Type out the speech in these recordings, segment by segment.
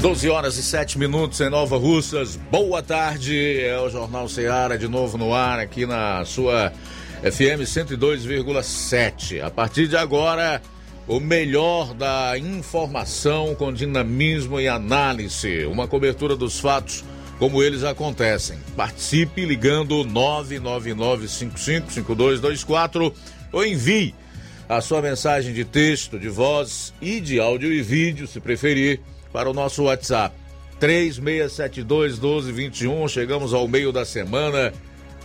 12 horas e 7 minutos em Nova Russas. Boa tarde. É o Jornal Ceará de novo no ar aqui na sua FM 102,7. A partir de agora, o melhor da informação com dinamismo e análise. Uma cobertura dos fatos como eles acontecem. Participe ligando 999555224 ou envie a sua mensagem de texto, de voz e de áudio e vídeo, se preferir para o nosso WhatsApp. 3672 1221. Chegamos ao meio da semana.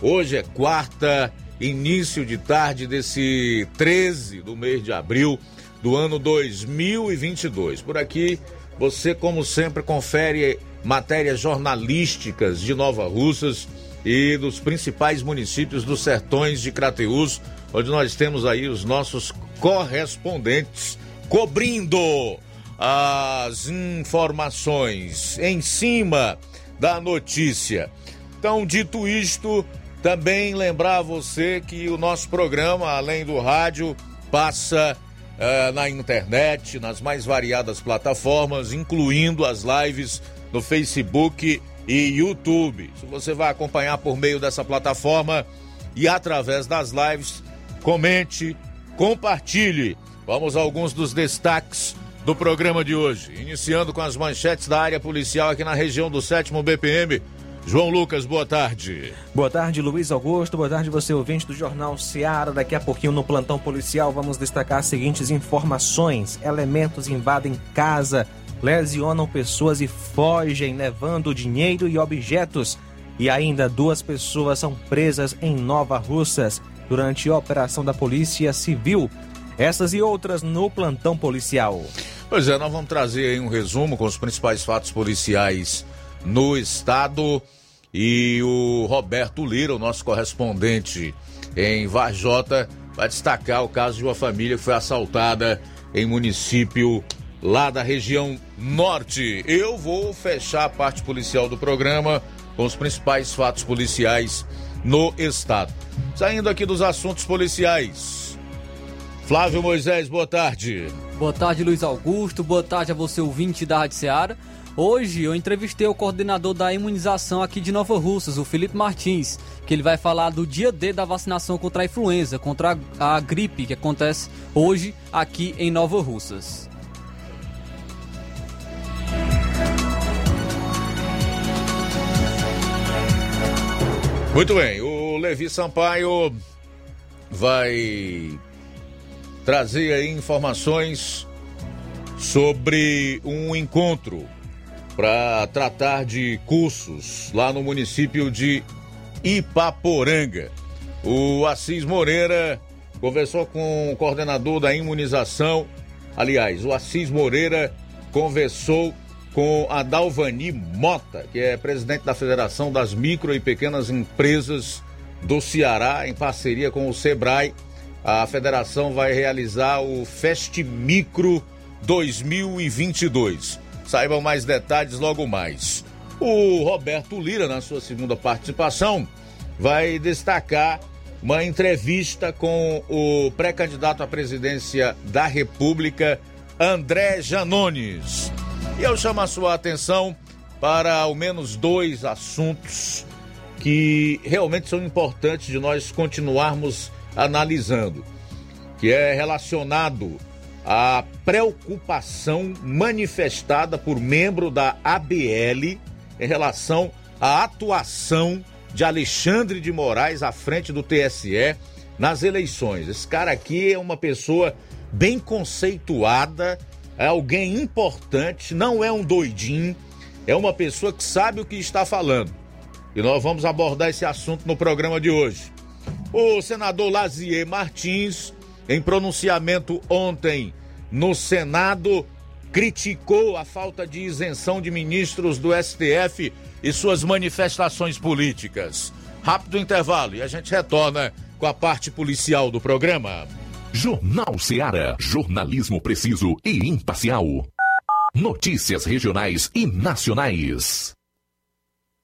Hoje é quarta, início de tarde desse 13 do mês de abril do ano 2022. Por aqui, você, como sempre, confere matérias jornalísticas de Nova Russas e dos principais municípios dos sertões de Crateús, onde nós temos aí os nossos correspondentes cobrindo as informações em cima da notícia. Então, dito isto, também lembrar você que o nosso programa, além do rádio, passa uh, na internet, nas mais variadas plataformas, incluindo as lives no Facebook e YouTube. Se você vai acompanhar por meio dessa plataforma e através das lives, comente, compartilhe. Vamos a alguns dos destaques do programa de hoje. Iniciando com as manchetes da área policial aqui na região do 7 BPM. João Lucas, boa tarde. Boa tarde, Luiz Augusto. Boa tarde, você ouvinte do Jornal Seara. Daqui a pouquinho no plantão policial vamos destacar as seguintes informações: elementos invadem casa, lesionam pessoas e fogem, levando dinheiro e objetos. E ainda duas pessoas são presas em Nova Russas durante a operação da Polícia Civil. Essas e outras no plantão policial. Pois é, nós vamos trazer aí um resumo com os principais fatos policiais no estado. E o Roberto Lira, o nosso correspondente em Varjota, vai destacar o caso de uma família que foi assaltada em município lá da região norte. Eu vou fechar a parte policial do programa com os principais fatos policiais no estado. Saindo aqui dos assuntos policiais. Flávio Moisés, boa tarde. Boa tarde, Luiz Augusto. Boa tarde a você, ouvinte da Rádio Seara. Hoje eu entrevistei o coordenador da imunização aqui de Nova Russas, o Felipe Martins, que ele vai falar do dia D da vacinação contra a influenza, contra a, a gripe que acontece hoje aqui em Nova Russas. Muito bem, o Levi Sampaio vai trazer aí informações sobre um encontro para tratar de cursos lá no município de Ipaporanga. O Assis Moreira conversou com o coordenador da imunização. Aliás, o Assis Moreira conversou com a Dalvani Mota, que é presidente da Federação das Micro e Pequenas Empresas do Ceará, em parceria com o Sebrae a federação vai realizar o Fest Micro 2022. Saibam mais detalhes logo mais. O Roberto Lira, na sua segunda participação, vai destacar uma entrevista com o pré-candidato à presidência da República, André Janones. E eu chamo a sua atenção para ao menos dois assuntos que realmente são importantes de nós continuarmos analisando, que é relacionado à preocupação manifestada por membro da ABL em relação à atuação de Alexandre de Moraes à frente do TSE nas eleições. Esse cara aqui é uma pessoa bem conceituada, é alguém importante, não é um doidinho, é uma pessoa que sabe o que está falando. E nós vamos abordar esse assunto no programa de hoje. O senador Lazier Martins, em pronunciamento ontem no Senado, criticou a falta de isenção de ministros do STF e suas manifestações políticas. Rápido intervalo e a gente retorna com a parte policial do programa. Jornal Seara. Jornalismo preciso e imparcial. Notícias regionais e nacionais.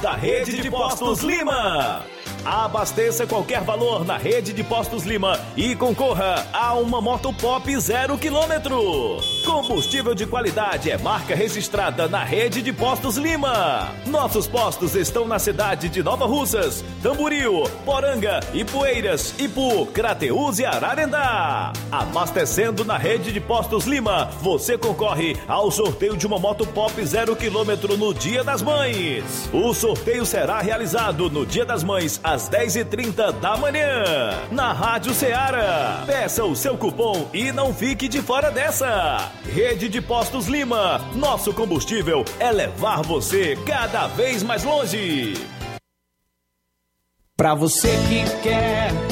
Da Rede de Postos Lima. Abasteça qualquer valor na rede de Postos Lima e concorra a uma moto pop zero quilômetro. Combustível de qualidade é marca registrada na rede de Postos Lima. Nossos postos estão na cidade de Nova Russas, Tamboril, Poranga, Ipueiras, Ipu, Crateús e Ararendá. Abastecendo na rede de Postos Lima, você concorre ao sorteio de uma moto pop zero quilômetro no Dia das Mães. O sorteio será realizado no Dia das Mães às 10h30 da manhã, na Rádio Ceará. Peça o seu cupom e não fique de fora dessa. Rede de Postos Lima, nosso combustível é levar você cada vez mais longe. Pra você que quer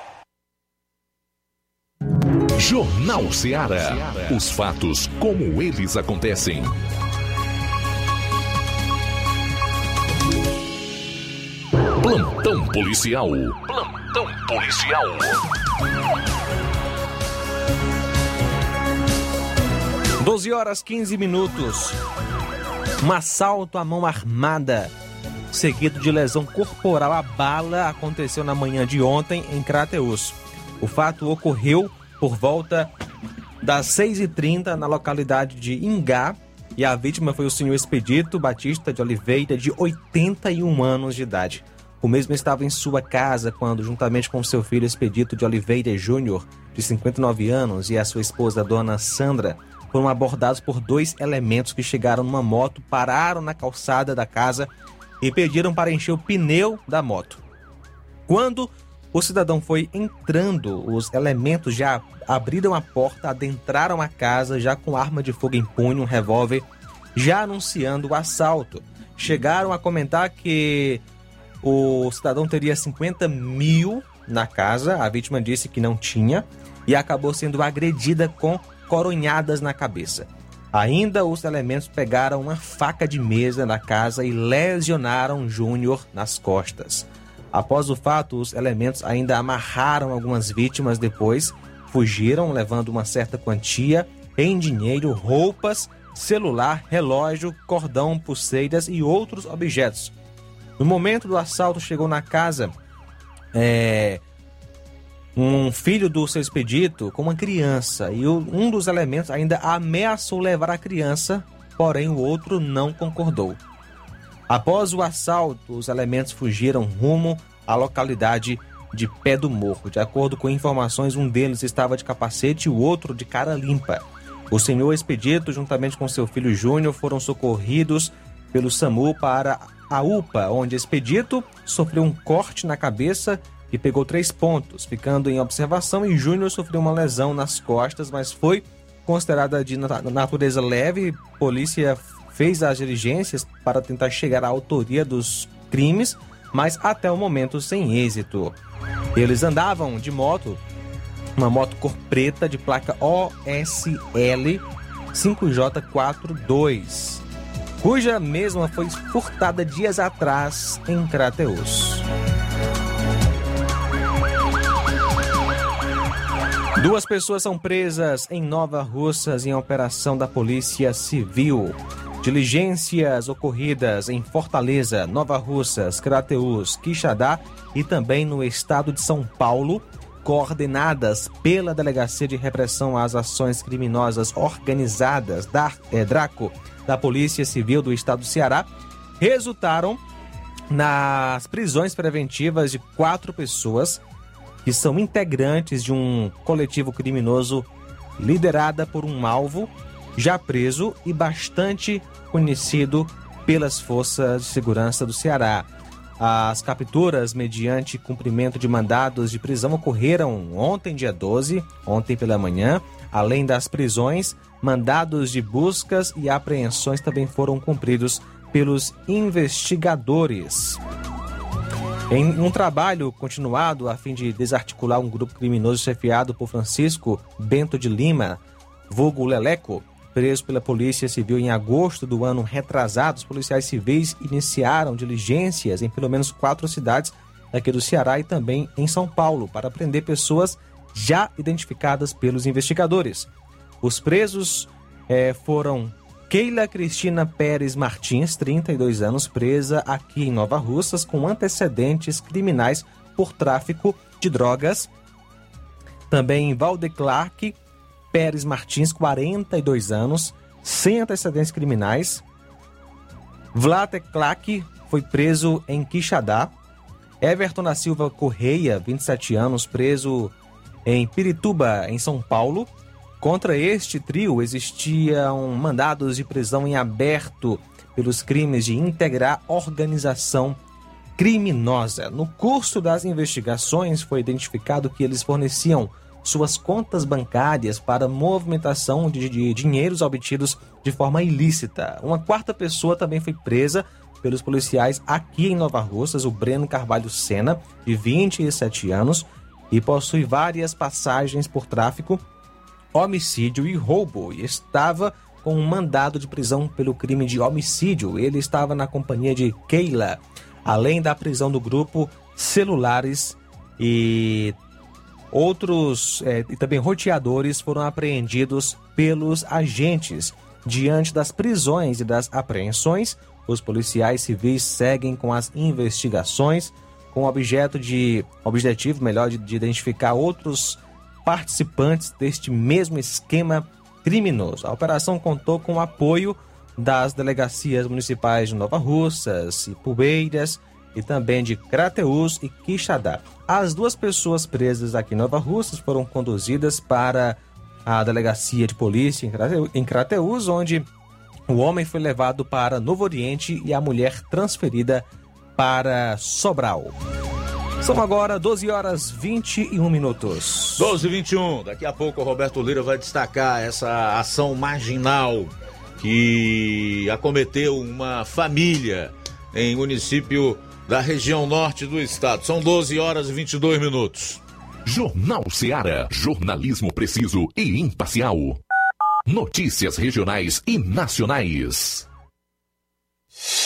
Jornal Ceará. Os fatos como eles acontecem. Plantão policial. Plantão policial. Doze horas 15 minutos. Um assalto à mão armada seguido de lesão corporal à bala aconteceu na manhã de ontem em Crateus. O fato ocorreu por volta das 6h30 na localidade de Ingá e a vítima foi o senhor Expedito Batista de Oliveira, de 81 anos de idade. O mesmo estava em sua casa quando, juntamente com seu filho Expedito de Oliveira Júnior, de 59 anos, e a sua esposa, dona Sandra, foram abordados por dois elementos que chegaram numa moto, pararam na calçada da casa e pediram para encher o pneu da moto. Quando o cidadão foi entrando, os elementos já abriram a porta, adentraram a casa já com arma de fogo em punho, um revólver, já anunciando o assalto. Chegaram a comentar que o cidadão teria 50 mil na casa, a vítima disse que não tinha e acabou sendo agredida com coronhadas na cabeça. Ainda os elementos pegaram uma faca de mesa na casa e lesionaram Júnior nas costas. Após o fato, os elementos ainda amarraram algumas vítimas depois, fugiram levando uma certa quantia em dinheiro, roupas, celular, relógio, cordão, pulseiras e outros objetos. No momento do assalto, chegou na casa é, um filho do seu expedito com uma criança e um dos elementos ainda ameaçou levar a criança, porém o outro não concordou. Após o assalto, os elementos fugiram rumo à localidade de Pé do Morro. De acordo com informações, um deles estava de capacete e o outro de cara limpa. O senhor Expedito, juntamente com seu filho Júnior, foram socorridos pelo SAMU para a UPA, onde Expedito sofreu um corte na cabeça e pegou três pontos, ficando em observação, e Júnior sofreu uma lesão nas costas, mas foi considerada de natureza leve. Polícia fez as diligências para tentar chegar à autoria dos crimes, mas até o momento sem êxito. Eles andavam de moto, uma moto cor preta de placa OSL 5J42, cuja mesma foi furtada dias atrás em Crateus. Duas pessoas são presas em Nova Russas em operação da Polícia Civil. Diligências ocorridas em Fortaleza, Nova Russas, Crateus, Quixadá e também no estado de São Paulo, coordenadas pela Delegacia de Repressão às Ações Criminosas Organizadas da é, Draco da Polícia Civil do Estado do Ceará, resultaram nas prisões preventivas de quatro pessoas que são integrantes de um coletivo criminoso liderada por um alvo já preso e bastante conhecido pelas forças de segurança do Ceará. As capturas mediante cumprimento de mandados de prisão ocorreram ontem, dia 12, ontem pela manhã. Além das prisões, mandados de buscas e apreensões também foram cumpridos pelos investigadores. Em um trabalho continuado a fim de desarticular um grupo criminoso chefiado por Francisco Bento de Lima, vulgo Leleco, preso pela Polícia Civil em agosto do ano retrasado, os policiais civis iniciaram diligências em pelo menos quatro cidades aqui do Ceará e também em São Paulo para prender pessoas já identificadas pelos investigadores. Os presos eh, foram Keila Cristina Pérez Martins, 32 anos, presa aqui em Nova Russas com antecedentes criminais por tráfico de drogas. Também Valdeclarque Pérez Martins, 42 anos, sem antecedentes criminais. Vlateclac foi preso em Quixadá. Everton da Silva Correia, 27 anos, preso em Pirituba, em São Paulo. Contra este trio existiam mandados de prisão em aberto pelos crimes de integrar organização criminosa. No curso das investigações foi identificado que eles forneciam suas contas bancárias para movimentação de, de dinheiros obtidos de forma ilícita. Uma quarta pessoa também foi presa pelos policiais aqui em Nova Russas, o Breno Carvalho Sena, de 27 anos, e possui várias passagens por tráfico homicídio e roubo e estava com um mandado de prisão pelo crime de homicídio. Ele estava na companhia de Keila, além da prisão do grupo Celulares e Outros eh, e também roteadores foram apreendidos pelos agentes. Diante das prisões e das apreensões, os policiais civis seguem com as investigações com objeto de objetivo melhor de, de identificar outros participantes deste mesmo esquema criminoso. A operação contou com o apoio das delegacias municipais de Nova Russas e Pubeiras e também de Crateús e Quixadá. As duas pessoas presas aqui em Nova Russas foram conduzidas para a delegacia de polícia em Crateu- em Crateús, onde o homem foi levado para Novo Oriente e a mulher transferida para Sobral. São agora 12 horas 21 minutos. 12 e 21. Daqui a pouco o Roberto Lira vai destacar essa ação marginal que acometeu uma família em município da região norte do estado. São 12 horas e 22 minutos. Jornal Seara. Jornalismo preciso e imparcial. Notícias regionais e nacionais.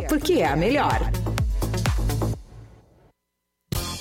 porque é a melhor.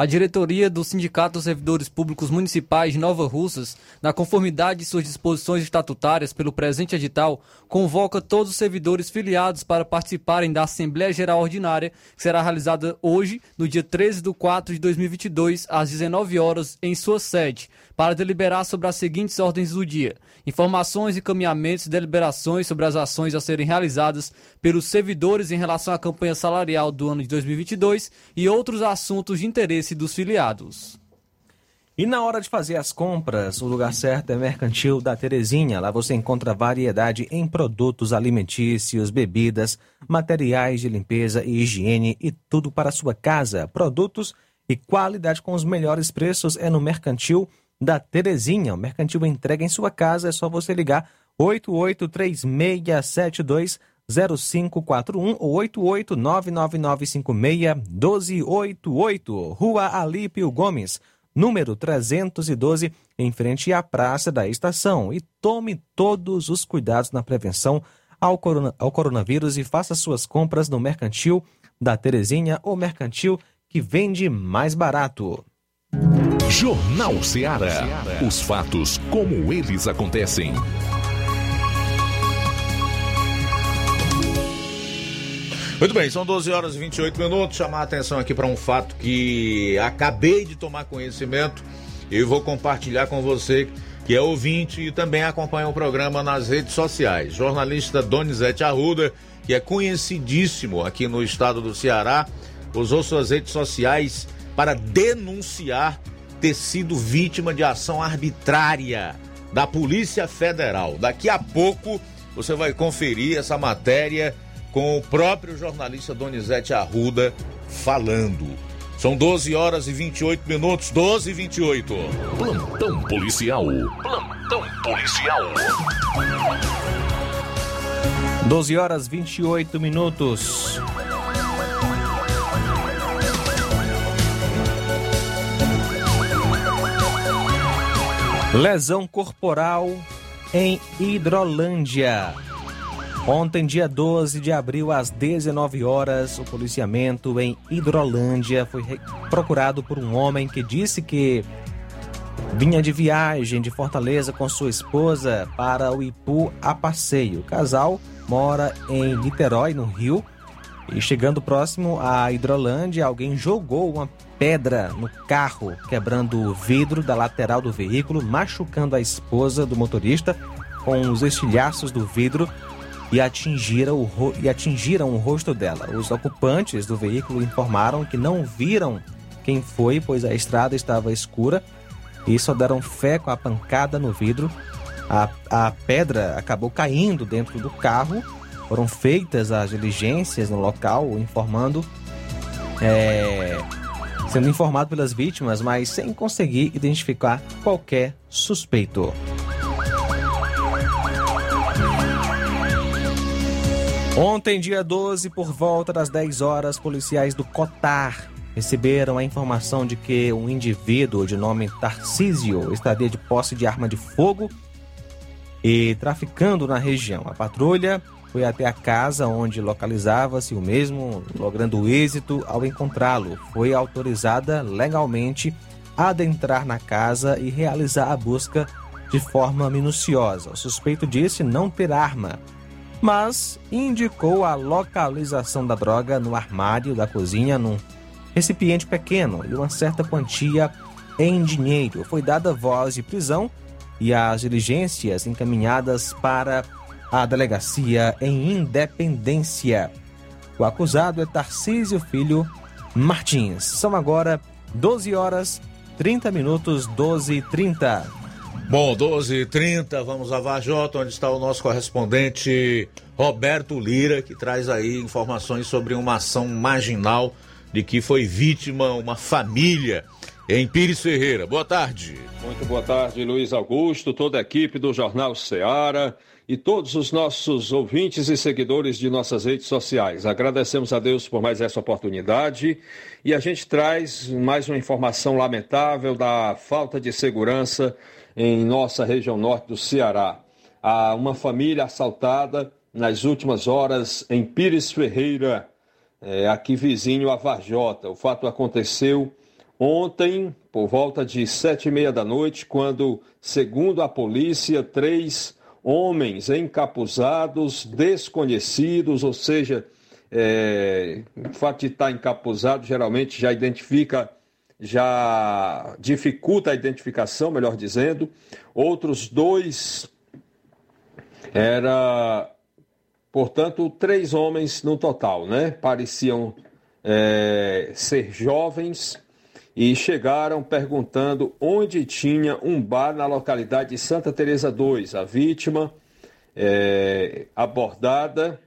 A diretoria do Sindicato dos Servidores Públicos Municipais de Nova Russas, na conformidade de suas disposições estatutárias pelo presente edital, convoca todos os servidores filiados para participarem da Assembleia Geral Ordinária, que será realizada hoje, no dia 13 de 4 de 2022, às 19 horas, em sua sede, para deliberar sobre as seguintes ordens do dia: informações, encaminhamentos e deliberações sobre as ações a serem realizadas pelos servidores em relação à campanha salarial do ano de 2022 e outros assuntos de interesse dos filiados. E na hora de fazer as compras, o lugar certo é Mercantil da Terezinha. Lá você encontra variedade em produtos alimentícios, bebidas, materiais de limpeza e higiene e tudo para a sua casa. Produtos e qualidade com os melhores preços é no Mercantil da Terezinha. O Mercantil entrega em sua casa, é só você ligar 883672 0541 ou 88999561288, Rua Alípio Gomes, número 312, em frente à Praça da Estação. E tome todos os cuidados na prevenção ao, corona, ao coronavírus e faça suas compras no Mercantil da Terezinha ou Mercantil que vende mais barato. Jornal Ceará. Os fatos como eles acontecem. Muito bem, são 12 horas e 28 minutos. Chamar a atenção aqui para um fato que acabei de tomar conhecimento e vou compartilhar com você que é ouvinte e também acompanha o programa nas redes sociais. Jornalista Donizete Arruda, que é conhecidíssimo aqui no estado do Ceará, usou suas redes sociais para denunciar ter sido vítima de ação arbitrária da Polícia Federal. Daqui a pouco você vai conferir essa matéria com o próprio jornalista Donizete Arruda falando. São 12 horas e 28 minutos, 12 e 28. Plantão policial. Plantão policial. 12 horas 28 minutos. Lesão corporal em Hidrolândia. Ontem, dia 12 de abril, às 19 horas, o policiamento em Hidrolândia foi procurado por um homem que disse que vinha de viagem de Fortaleza com sua esposa para o Ipu a passeio. O casal mora em Niterói, no Rio, e chegando próximo à Hidrolândia, alguém jogou uma pedra no carro, quebrando o vidro da lateral do veículo, machucando a esposa do motorista com os estilhaços do vidro e atingiram, o, e atingiram o rosto dela. Os ocupantes do veículo informaram que não viram quem foi, pois a estrada estava escura e só deram fé com a pancada no vidro. A, a pedra acabou caindo dentro do carro. Foram feitas as diligências no local, informando, é, sendo informado pelas vítimas, mas sem conseguir identificar qualquer suspeito. Ontem, dia 12, por volta das 10 horas, policiais do Cotar receberam a informação de que um indivíduo de nome Tarcísio estaria de posse de arma de fogo e traficando na região. A patrulha foi até a casa onde localizava-se o mesmo, logrando êxito ao encontrá-lo. Foi autorizada legalmente a adentrar na casa e realizar a busca de forma minuciosa. O suspeito disse não ter arma mas indicou a localização da droga no armário da cozinha num recipiente pequeno e uma certa quantia em dinheiro. Foi dada voz de prisão e as diligências encaminhadas para a delegacia em Independência. O acusado é Tarcísio Filho Martins. São agora 12 horas 30 minutos, 12 e 30. Bom, 12 e 30 vamos a Vajota, onde está o nosso correspondente Roberto Lira, que traz aí informações sobre uma ação marginal de que foi vítima uma família em Pires Ferreira. Boa tarde. Muito boa tarde, Luiz Augusto, toda a equipe do Jornal Ceará e todos os nossos ouvintes e seguidores de nossas redes sociais. Agradecemos a Deus por mais essa oportunidade e a gente traz mais uma informação lamentável da falta de segurança em nossa região norte do Ceará. Há uma família assaltada nas últimas horas em Pires Ferreira, é, aqui vizinho a Varjota. O fato aconteceu ontem, por volta de sete e meia da noite, quando, segundo a polícia, três homens encapuzados, desconhecidos, ou seja, é, o fato de estar encapuzado geralmente já identifica, já dificulta a identificação, melhor dizendo. Outros dois era, portanto, três homens no total, né? Pareciam é, ser jovens e chegaram perguntando onde tinha um bar na localidade de Santa Teresa 2. A vítima é, abordada,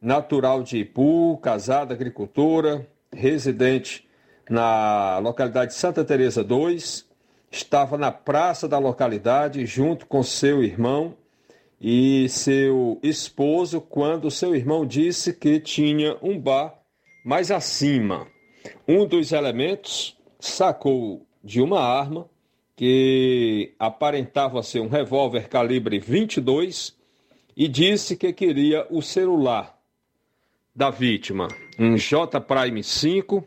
natural de Ipu, casada, agricultora, residente na localidade de Santa Teresa 2, estava na praça da localidade junto com seu irmão e seu esposo quando seu irmão disse que tinha um bar mais acima. Um dos elementos sacou de uma arma que aparentava ser um revólver calibre 22 e disse que queria o celular da vítima, um J Prime 5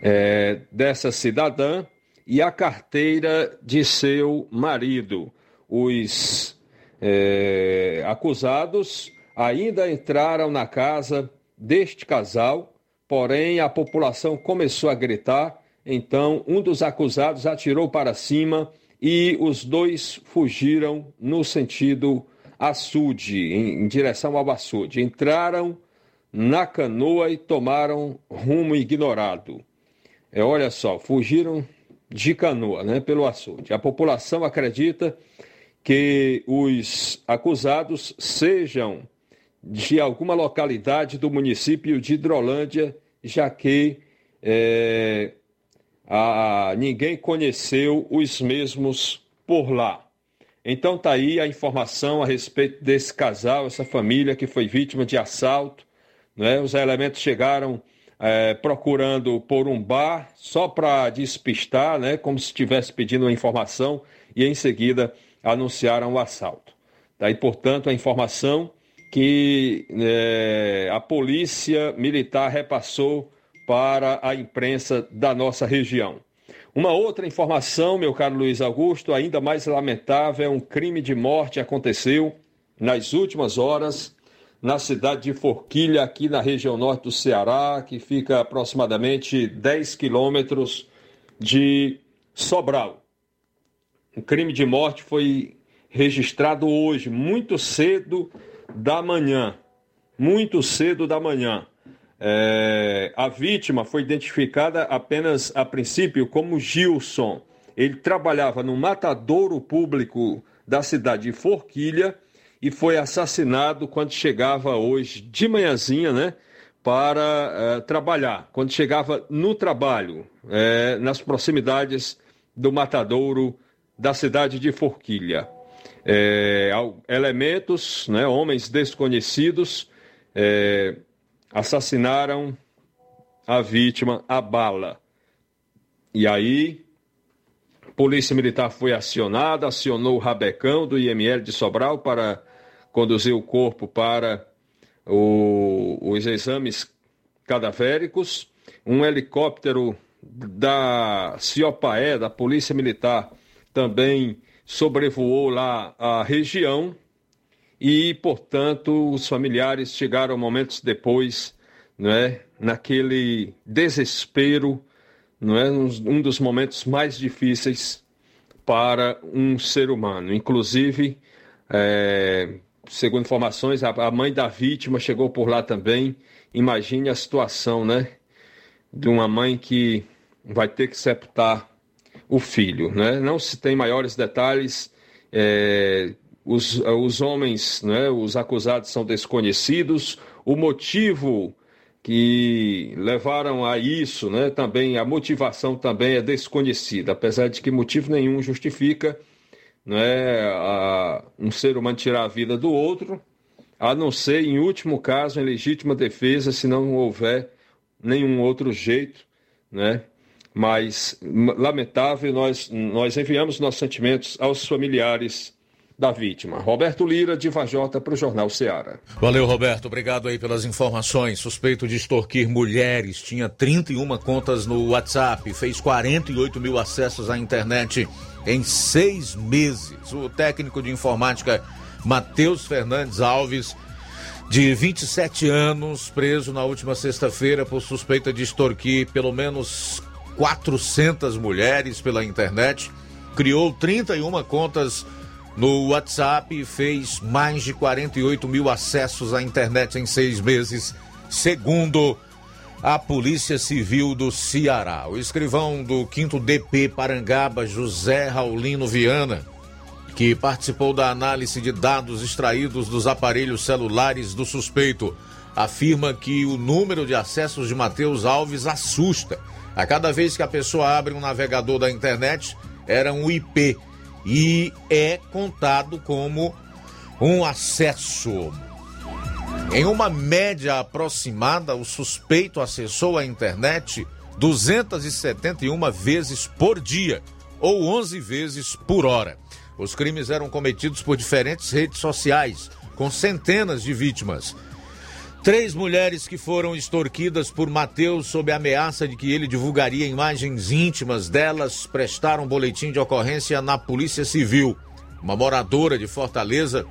é, dessa cidadã e a carteira de seu marido. Os é, acusados ainda entraram na casa deste casal Porém, a população começou a gritar, então um dos acusados atirou para cima e os dois fugiram no sentido açude, em, em direção ao açude. Entraram na canoa e tomaram rumo ignorado. É, olha só, fugiram de canoa, né, pelo açude. A população acredita que os acusados sejam de alguma localidade do município de Hidrolândia, já que é, a, ninguém conheceu os mesmos por lá. Então tá aí a informação a respeito desse casal, essa família que foi vítima de assalto. Né? Os elementos chegaram é, procurando por um bar só para despistar, né? como se estivesse pedindo uma informação, e em seguida anunciaram o assalto. Daí, portanto, a informação que é, a polícia militar repassou para a imprensa da nossa região. Uma outra informação, meu caro Luiz Augusto, ainda mais lamentável, um crime de morte aconteceu nas últimas horas na cidade de Forquilha, aqui na região norte do Ceará, que fica aproximadamente 10 quilômetros de Sobral. Um crime de morte foi registrado hoje, muito cedo, da manhã, muito cedo da manhã. É, a vítima foi identificada apenas a princípio como Gilson. Ele trabalhava no matadouro público da cidade de Forquilha e foi assassinado quando chegava hoje de manhãzinha, né? Para é, trabalhar. Quando chegava no trabalho, é, nas proximidades do matadouro da cidade de Forquilha é, elementos, né, homens desconhecidos, é, assassinaram a vítima a bala. E aí, Polícia Militar foi acionada, acionou o Rabecão do IML de Sobral para conduzir o corpo para o, os exames cadavéricos. Um helicóptero da CIOPAE, da Polícia Militar, também sobrevoou lá a região e, portanto, os familiares chegaram momentos depois, não é, naquele desespero, não é, um dos momentos mais difíceis para um ser humano. Inclusive, é, segundo informações, a, mãe da vítima chegou por lá também. Imagine a situação, né? De uma mãe que vai ter que sepultar o filho, né? Não se tem maiores detalhes. É, os, os homens, né, os acusados são desconhecidos. O motivo que levaram a isso, né, também a motivação também é desconhecida, apesar de que motivo nenhum justifica né, a, um ser humano tirar a vida do outro, a não ser, em último caso, em legítima defesa, se não houver nenhum outro jeito, né? Mas, lamentável, nós, nós enviamos nossos sentimentos aos familiares da vítima. Roberto Lira, de Vajota, para o Jornal Ceará. Valeu, Roberto. Obrigado aí pelas informações. Suspeito de extorquir mulheres. Tinha 31 contas no WhatsApp. Fez 48 mil acessos à internet em seis meses. O técnico de informática Matheus Fernandes Alves, de 27 anos, preso na última sexta-feira por suspeita de extorquir pelo menos 400 mulheres pela internet. Criou 31 contas no WhatsApp e fez mais de 48 mil acessos à internet em seis meses, segundo a Polícia Civil do Ceará. O escrivão do 5 DP Parangaba, José Raulino Viana, que participou da análise de dados extraídos dos aparelhos celulares do suspeito, afirma que o número de acessos de Matheus Alves assusta. A cada vez que a pessoa abre um navegador da internet, era um IP e é contado como um acesso. Em uma média aproximada, o suspeito acessou a internet 271 vezes por dia, ou 11 vezes por hora. Os crimes eram cometidos por diferentes redes sociais, com centenas de vítimas. Três mulheres que foram extorquidas por Mateus sob ameaça de que ele divulgaria imagens íntimas delas prestaram boletim de ocorrência na Polícia Civil. Uma moradora de Fortaleza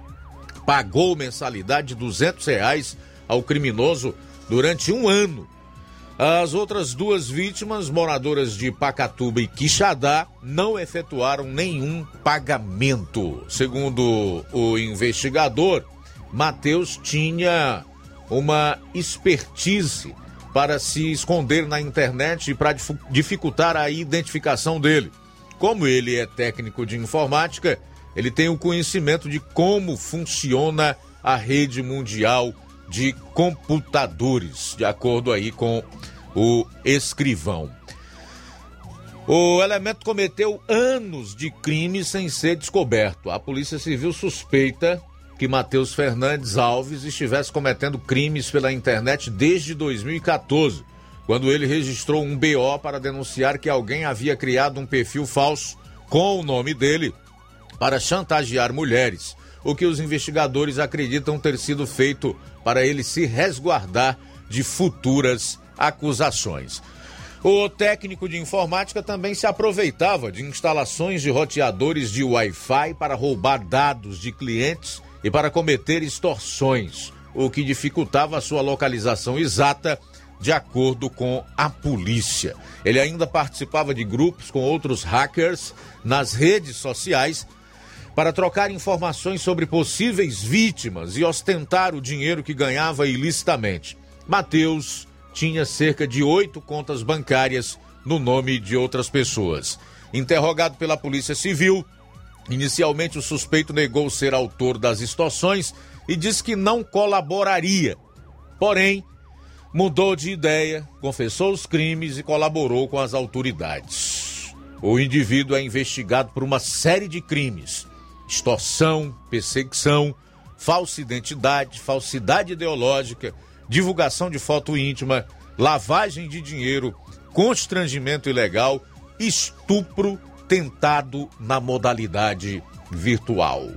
pagou mensalidade de 200 reais ao criminoso durante um ano. As outras duas vítimas, moradoras de Pacatuba e Quixadá, não efetuaram nenhum pagamento. Segundo o investigador, Mateus tinha uma expertise para se esconder na internet e para dificultar a identificação dele. Como ele é técnico de informática, ele tem o conhecimento de como funciona a rede mundial de computadores, de acordo aí com o escrivão. O elemento cometeu anos de crime sem ser descoberto. A Polícia Civil suspeita que Matheus Fernandes Alves estivesse cometendo crimes pela internet desde 2014, quando ele registrou um BO para denunciar que alguém havia criado um perfil falso com o nome dele para chantagear mulheres, o que os investigadores acreditam ter sido feito para ele se resguardar de futuras acusações. O técnico de informática também se aproveitava de instalações de roteadores de Wi-Fi para roubar dados de clientes e para cometer extorsões, o que dificultava a sua localização exata de acordo com a polícia. Ele ainda participava de grupos com outros hackers nas redes sociais para trocar informações sobre possíveis vítimas e ostentar o dinheiro que ganhava ilicitamente. Mateus tinha cerca de oito contas bancárias no nome de outras pessoas. Interrogado pela Polícia Civil, Inicialmente, o suspeito negou ser autor das extorsões e disse que não colaboraria. Porém, mudou de ideia, confessou os crimes e colaborou com as autoridades. O indivíduo é investigado por uma série de crimes: extorsão, perseguição, falsa identidade, falsidade ideológica, divulgação de foto íntima, lavagem de dinheiro, constrangimento ilegal, estupro tentado na modalidade virtual.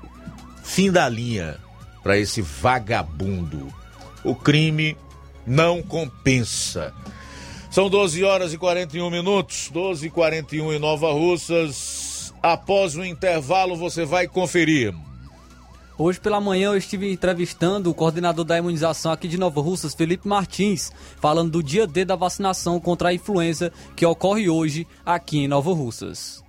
Fim da linha para esse vagabundo. O crime não compensa. São 12 horas e 41 minutos, 12 e 41 em Nova Russas. Após o intervalo, você vai conferir. Hoje pela manhã eu estive entrevistando o coordenador da imunização aqui de Nova Russas, Felipe Martins, falando do dia D da vacinação contra a influenza que ocorre hoje aqui em Nova Russas.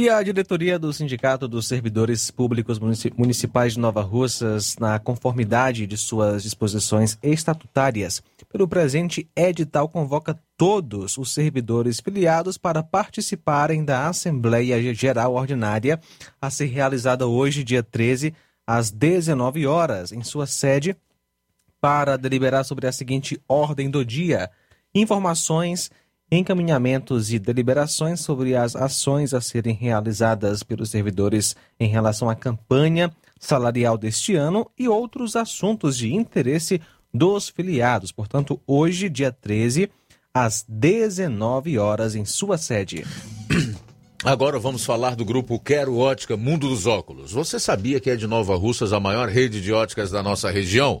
E a diretoria do Sindicato dos Servidores Públicos Munici- Municipais de Nova Russas, na conformidade de suas disposições estatutárias, pelo presente edital convoca todos os servidores filiados para participarem da Assembleia Geral Ordinária a ser realizada hoje, dia 13, às 19 horas, em sua sede, para deliberar sobre a seguinte ordem do dia: informações, encaminhamentos e deliberações sobre as ações a serem realizadas pelos servidores em relação à campanha salarial deste ano e outros assuntos de interesse dos filiados. Portanto, hoje, dia 13, às 19 horas, em sua sede. Agora vamos falar do grupo Quero Ótica Mundo dos Óculos. Você sabia que é de Nova Russas a maior rede de óticas da nossa região?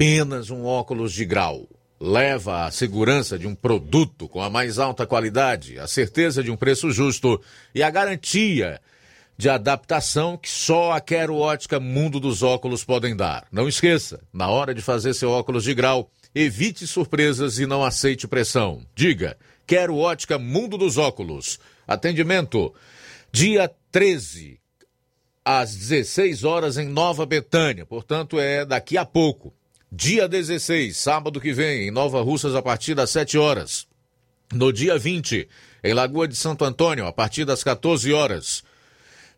apenas um óculos de grau. Leva a segurança de um produto com a mais alta qualidade, a certeza de um preço justo e a garantia de adaptação que só a Quero Ótica Mundo dos Óculos podem dar. Não esqueça, na hora de fazer seu óculos de grau, evite surpresas e não aceite pressão. Diga, Quero Ótica Mundo dos Óculos. Atendimento, dia 13, às 16 horas em Nova Betânia, portanto é daqui a pouco. Dia 16, sábado que vem, em Nova Russas, a partir das 7 horas. No dia 20, em Lagoa de Santo Antônio, a partir das 14 horas.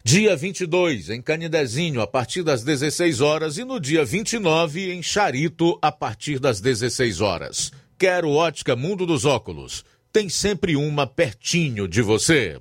Dia 22, em Canidezinho, a partir das 16 horas. E no dia 29, em Charito, a partir das 16 horas. Quero ótica Mundo dos Óculos. Tem sempre uma pertinho de você.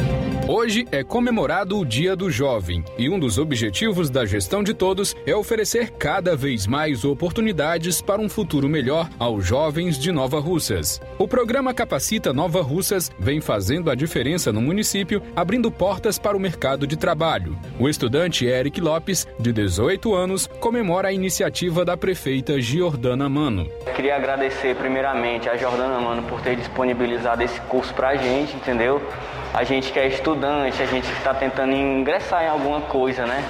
Hoje é comemorado o Dia do Jovem e um dos objetivos da gestão de todos é oferecer cada vez mais oportunidades para um futuro melhor aos jovens de Nova Russas. O programa Capacita Nova Russas vem fazendo a diferença no município, abrindo portas para o mercado de trabalho. O estudante Eric Lopes, de 18 anos, comemora a iniciativa da prefeita Giordana Mano. Queria agradecer primeiramente a Jordana Mano por ter disponibilizado esse curso para a gente, entendeu? A gente que é estudante, a gente que está tentando ingressar em alguma coisa, né?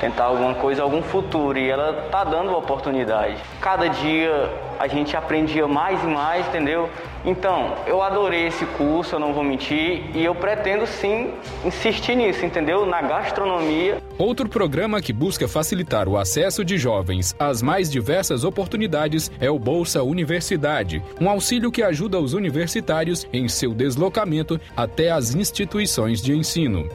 Tentar alguma coisa, algum futuro. E ela tá dando oportunidade. Cada dia a gente aprendia mais e mais, entendeu? Então, eu adorei esse curso, eu não vou mentir, e eu pretendo sim insistir nisso, entendeu? Na gastronomia. Outro programa que busca facilitar o acesso de jovens às mais diversas oportunidades é o Bolsa Universidade, um auxílio que ajuda os universitários em seu deslocamento até as instituições de ensino.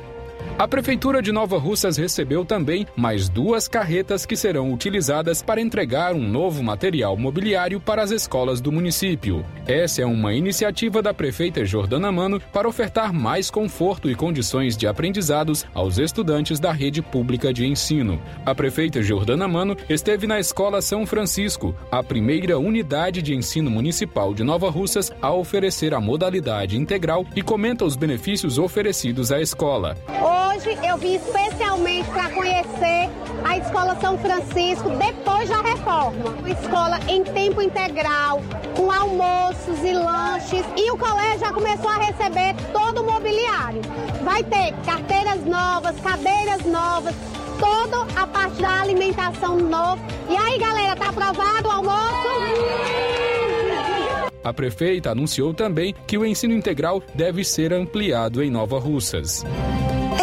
A Prefeitura de Nova Russas recebeu também mais duas carretas que serão utilizadas para entregar um novo material mobiliário para as escolas do município. Essa é uma iniciativa da prefeita Jordana Mano para ofertar mais conforto e condições de aprendizados aos estudantes da rede pública de ensino. A prefeita Jordana Mano esteve na Escola São Francisco, a primeira unidade de ensino municipal de Nova Russas a oferecer a modalidade integral e comenta os benefícios oferecidos à escola. Hoje eu vim especialmente para conhecer a Escola São Francisco depois da reforma. Uma escola em tempo integral, com almoços e lanches. E o colégio já começou a receber todo o mobiliário. Vai ter carteiras novas, cadeiras novas, toda a parte da alimentação nova. E aí, galera, tá aprovado o almoço? A prefeita anunciou também que o ensino integral deve ser ampliado em Nova Russas.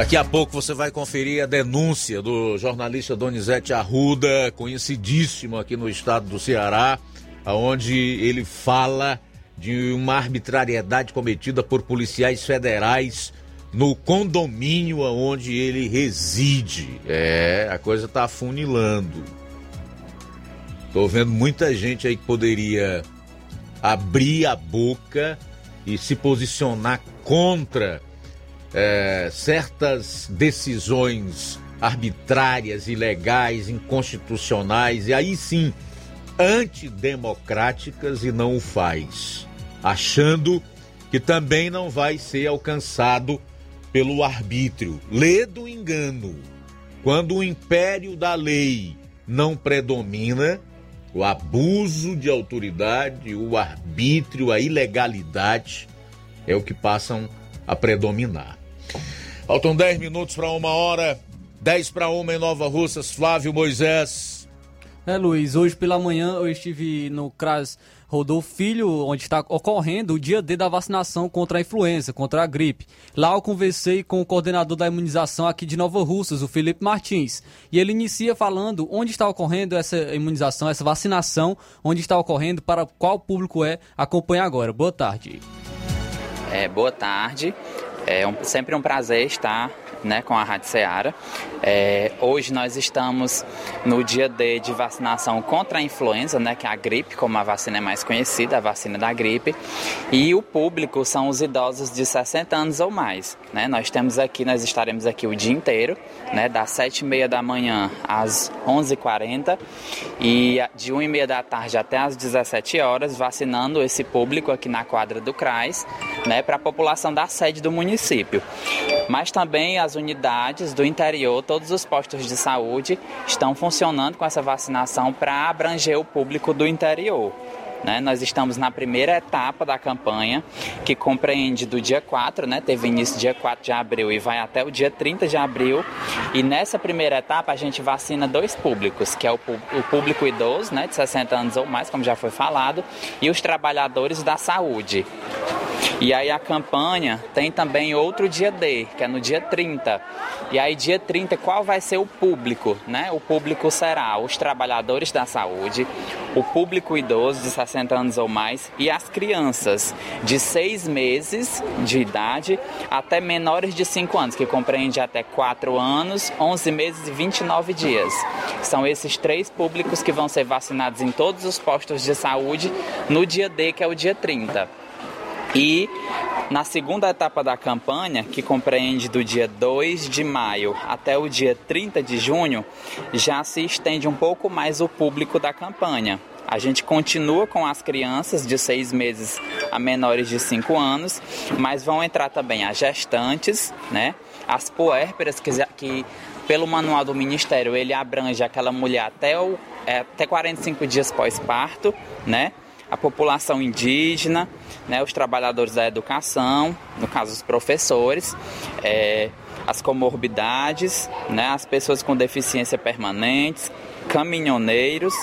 Daqui a pouco você vai conferir a denúncia do jornalista Donizete Arruda, conhecidíssimo aqui no estado do Ceará, onde ele fala de uma arbitrariedade cometida por policiais federais no condomínio onde ele reside. É, a coisa está afunilando. Estou vendo muita gente aí que poderia abrir a boca e se posicionar contra é, certas decisões arbitrárias, ilegais, inconstitucionais e aí sim antidemocráticas e não o faz, achando que também não vai ser alcançado pelo arbítrio. Lê do engano. Quando o império da lei não predomina, o abuso de autoridade, o arbítrio, a ilegalidade é o que passam a predominar. Faltam 10 minutos para uma hora, 10 para uma em Nova Russas, Flávio Moisés. É, Luiz, hoje pela manhã eu estive no CRAS Rodolfo Filho, onde está ocorrendo o dia D da vacinação contra a influenza, contra a gripe. Lá eu conversei com o coordenador da imunização aqui de Nova Russas, o Felipe Martins. E ele inicia falando onde está ocorrendo essa imunização, essa vacinação, onde está ocorrendo, para qual público é. Acompanhe agora. Boa tarde. É, boa tarde. É um, sempre um prazer estar né, com a Rádio Ceará. É, hoje nós estamos no dia D de vacinação contra a influenza, né, que é a gripe, como a vacina é mais conhecida, a vacina da gripe. E o público são os idosos de 60 anos ou mais. Né? Nós temos aqui, nós estaremos aqui o dia inteiro, né, das 7h30 da manhã às 11h40 e de 1h30 da tarde até às 17 horas, vacinando esse público aqui na quadra do CRAS, né, para a população da sede do município. Mas também as unidades do interior, todos os postos de saúde estão funcionando com essa vacinação para abranger o público do interior. Né? Nós estamos na primeira etapa da campanha, que compreende do dia 4, né? teve início dia 4 de abril e vai até o dia 30 de abril. E nessa primeira etapa a gente vacina dois públicos, que é o, o público idoso, né? de 60 anos ou mais, como já foi falado, e os trabalhadores da saúde. E aí a campanha tem também outro dia D, que é no dia 30. E aí dia 30, qual vai ser o público, né? O público será os trabalhadores da saúde, o público idoso de 60 anos ou mais e as crianças de 6 meses de idade até menores de 5 anos, que compreende até 4 anos, 11 meses e 29 dias. São esses três públicos que vão ser vacinados em todos os postos de saúde no dia D, que é o dia 30. E na segunda etapa da campanha, que compreende do dia 2 de maio até o dia 30 de junho, já se estende um pouco mais o público da campanha. A gente continua com as crianças de seis meses a menores de 5 anos, mas vão entrar também as gestantes, né? As puérperas, que, que pelo manual do Ministério ele abrange aquela mulher até, o, é, até 45 dias pós-parto, né? a população indígena, né, os trabalhadores da educação, no caso os professores, é, as comorbidades, né, as pessoas com deficiência permanentes, caminhoneiros,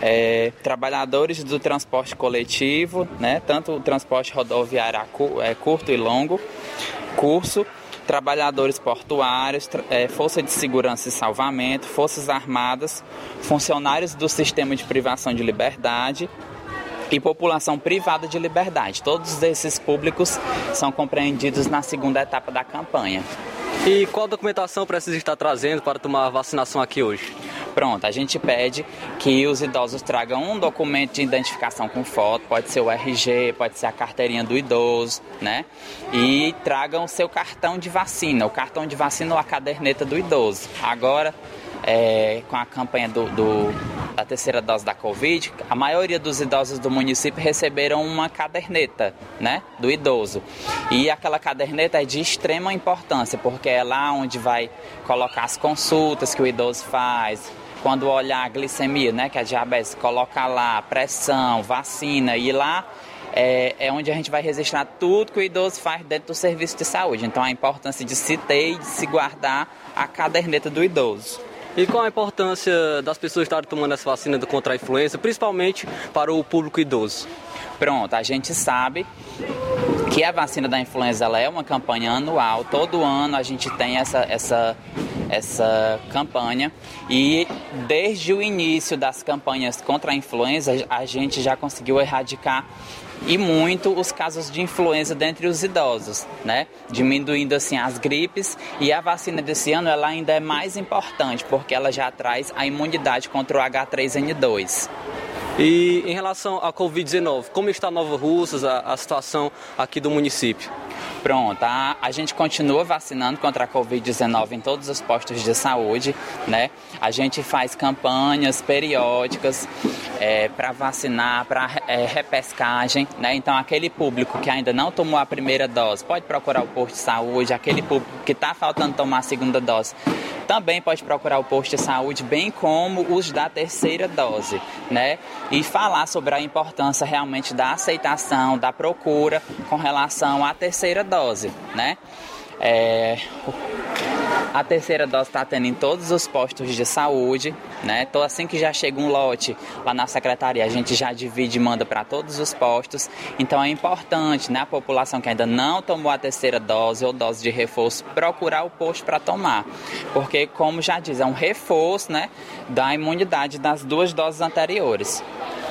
é, trabalhadores do transporte coletivo, né, tanto o transporte rodoviário é, curto e longo, curso, trabalhadores portuários, é, força de segurança e salvamento, forças armadas, funcionários do sistema de privação de liberdade, e população privada de liberdade. Todos esses públicos são compreendidos na segunda etapa da campanha. E qual documentação precisa estar trazendo para tomar vacinação aqui hoje? Pronto, a gente pede que os idosos tragam um documento de identificação com foto, pode ser o RG, pode ser a carteirinha do idoso, né? E tragam o seu cartão de vacina, o cartão de vacina ou a caderneta do idoso. Agora, é, com a campanha do, do, da terceira dose da Covid, a maioria dos idosos do município receberam uma caderneta, né, do idoso. E aquela caderneta é de extrema importância, porque é lá onde vai colocar as consultas que o idoso faz, quando olhar a glicemia, né, que é a diabetes, coloca lá pressão, vacina e lá é, é, onde a gente vai registrar tudo que o idoso faz dentro do serviço de saúde. Então a importância de se ter e de se guardar a caderneta do idoso. E qual a importância das pessoas estarem tomando essa vacina contra a influenza, principalmente para o público idoso? Pronto, a gente sabe que a vacina da influenza ela é uma campanha anual. Todo ano a gente tem essa, essa, essa campanha e desde o início das campanhas contra a influenza a gente já conseguiu erradicar e muito os casos de influenza dentre os idosos, né? Diminuindo assim as gripes e a vacina desse ano ela ainda é mais importante porque ela já traz a imunidade contra o H3N2. E em relação à Covid-19, como está Nova Russas, a, a situação aqui do município? Pronto, a, a gente continua vacinando contra a Covid-19 em todos os postos de saúde, né? A gente faz campanhas periódicas é, para vacinar, para é, repescagem, né? Então, aquele público que ainda não tomou a primeira dose pode procurar o posto de saúde, aquele público que está faltando tomar a segunda dose também pode procurar o posto de saúde, bem como os da terceira dose, né? E falar sobre a importância realmente da aceitação, da procura com relação à terceira dose, né? É, a terceira dose está tendo em todos os postos de saúde, né? Então, assim que já chega um lote lá na secretaria, a gente já divide e manda para todos os postos. Então, é importante, né, a população que ainda não tomou a terceira dose ou dose de reforço, procurar o posto para tomar. Porque, como já diz, é um reforço, né, da imunidade das duas doses anteriores.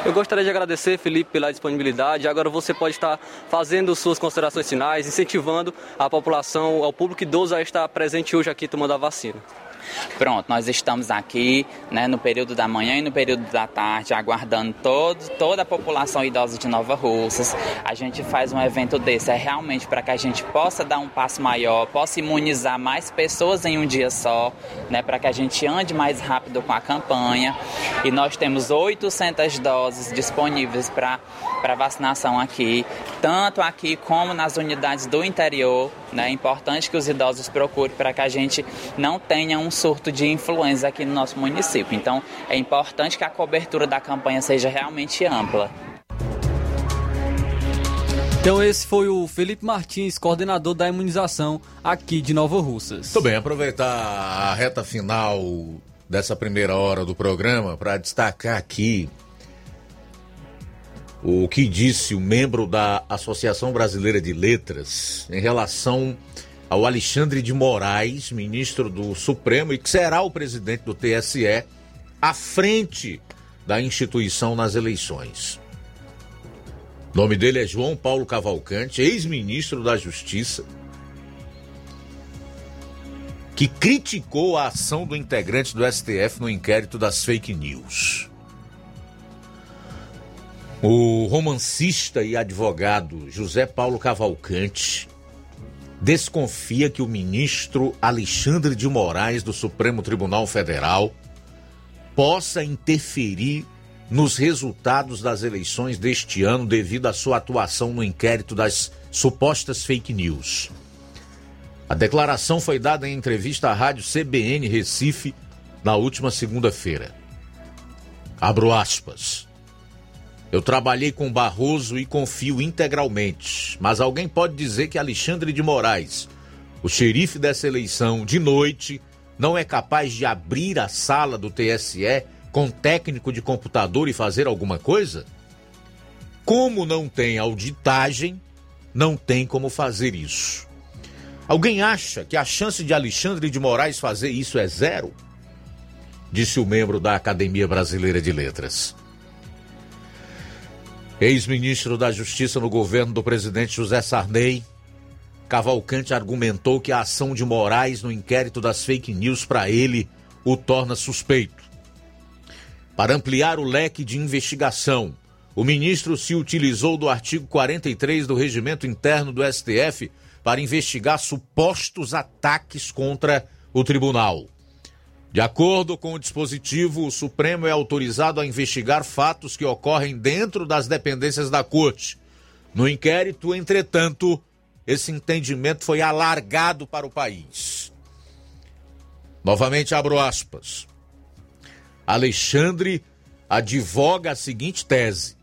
Eu gostaria de agradecer, Felipe, pela disponibilidade. Agora você pode estar fazendo suas considerações finais, incentivando a população, ao público idoso a estar presente hoje aqui tomando a vacina. Pronto, nós estamos aqui né, no período da manhã e no período da tarde, aguardando todo, toda a população idosa de Nova Russas. A gente faz um evento desse, é realmente para que a gente possa dar um passo maior, possa imunizar mais pessoas em um dia só, né, para que a gente ande mais rápido com a campanha. E nós temos 800 doses disponíveis para vacinação aqui, tanto aqui como nas unidades do interior. Né? É importante que os idosos procurem para que a gente não tenha um surto de influenza aqui no nosso município. Então, é importante que a cobertura da campanha seja realmente ampla. Então esse foi o Felipe Martins, coordenador da imunização aqui de Nova Russas. Muito bem, aproveitar a reta final dessa primeira hora do programa para destacar aqui o que disse o membro da Associação Brasileira de Letras em relação ao Alexandre de Moraes, ministro do Supremo e que será o presidente do TSE, à frente da instituição nas eleições. O nome dele é João Paulo Cavalcante, ex-ministro da Justiça, que criticou a ação do integrante do STF no inquérito das fake news. O romancista e advogado José Paulo Cavalcante desconfia que o ministro Alexandre de Moraes do Supremo Tribunal Federal possa interferir nos resultados das eleições deste ano devido à sua atuação no inquérito das supostas fake news. A declaração foi dada em entrevista à rádio CBN Recife na última segunda-feira. Abro aspas. Eu trabalhei com Barroso e confio integralmente, mas alguém pode dizer que Alexandre de Moraes, o xerife dessa eleição, de noite, não é capaz de abrir a sala do TSE com técnico de computador e fazer alguma coisa? Como não tem auditagem, não tem como fazer isso. Alguém acha que a chance de Alexandre de Moraes fazer isso é zero? Disse o membro da Academia Brasileira de Letras. Ex-ministro da Justiça no governo do presidente José Sarney, Cavalcante argumentou que a ação de Moraes no inquérito das fake news para ele o torna suspeito. Para ampliar o leque de investigação, o ministro se utilizou do artigo 43 do Regimento Interno do STF para investigar supostos ataques contra o tribunal. De acordo com o dispositivo, o Supremo é autorizado a investigar fatos que ocorrem dentro das dependências da Corte. No inquérito, entretanto, esse entendimento foi alargado para o país. Novamente abro aspas. Alexandre advoga a seguinte tese: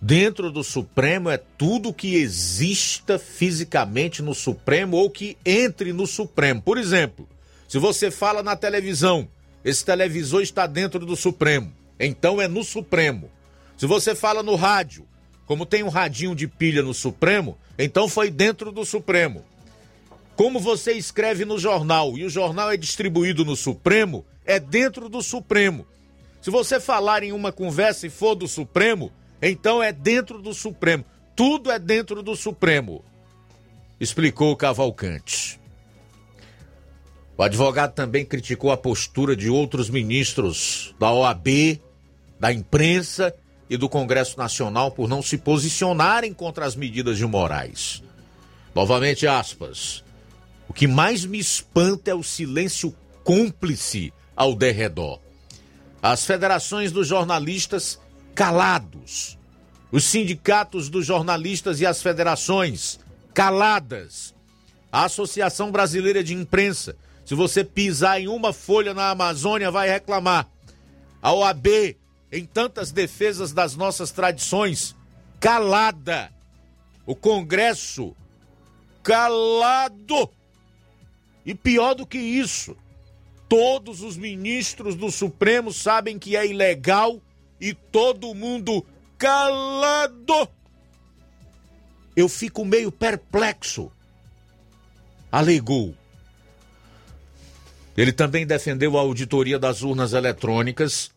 dentro do Supremo é tudo que exista fisicamente no Supremo ou que entre no Supremo. Por exemplo, se você fala na televisão, esse televisor está dentro do Supremo, então é no Supremo. Se você fala no rádio, como tem um radinho de pilha no Supremo, então foi dentro do Supremo. Como você escreve no jornal e o jornal é distribuído no Supremo, é dentro do Supremo. Se você falar em uma conversa e for do Supremo, então é dentro do Supremo. Tudo é dentro do Supremo, explicou Cavalcante. O advogado também criticou a postura de outros ministros da OAB, da imprensa e do Congresso Nacional por não se posicionarem contra as medidas de Moraes. Novamente, aspas. O que mais me espanta é o silêncio cúmplice ao derredor. As federações dos jornalistas calados. Os sindicatos dos jornalistas e as federações caladas. A Associação Brasileira de Imprensa se você pisar em uma folha na Amazônia, vai reclamar. A OAB, em tantas defesas das nossas tradições, calada. O Congresso, calado. E pior do que isso, todos os ministros do Supremo sabem que é ilegal e todo mundo calado. Eu fico meio perplexo. Alegou ele também defendeu a auditoria das urnas eletrônicas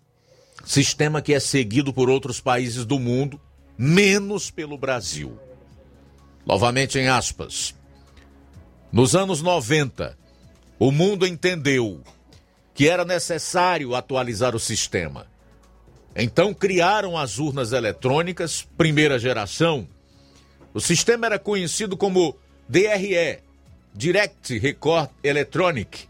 sistema que é seguido por outros países do mundo, menos pelo Brasil. Novamente em aspas. Nos anos 90, o mundo entendeu que era necessário atualizar o sistema. Então criaram as urnas eletrônicas, primeira geração. O sistema era conhecido como DRE, Direct Record Electronic.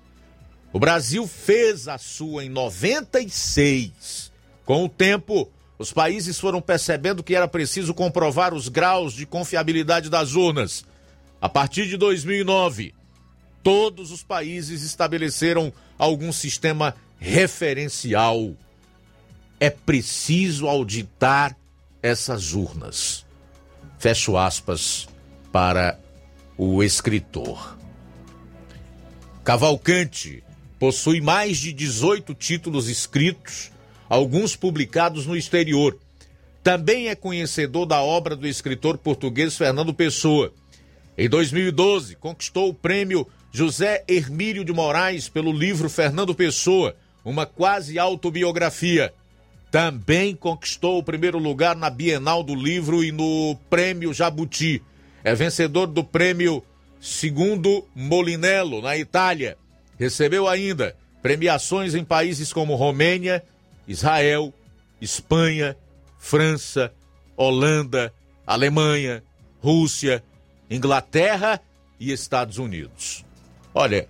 O Brasil fez a sua em 96. Com o tempo, os países foram percebendo que era preciso comprovar os graus de confiabilidade das urnas. A partir de 2009, todos os países estabeleceram algum sistema referencial. É preciso auditar essas urnas. Fecho aspas para o escritor. Cavalcante possui mais de 18 títulos escritos, alguns publicados no exterior. Também é conhecedor da obra do escritor português Fernando Pessoa. Em 2012, conquistou o prêmio José Hermílio de Moraes pelo livro Fernando Pessoa, uma quase autobiografia. Também conquistou o primeiro lugar na Bienal do Livro e no Prêmio Jabuti. É vencedor do prêmio Segundo Molinello, na Itália. Recebeu ainda premiações em países como Romênia, Israel, Espanha, França, Holanda, Alemanha, Rússia, Inglaterra e Estados Unidos. Olha,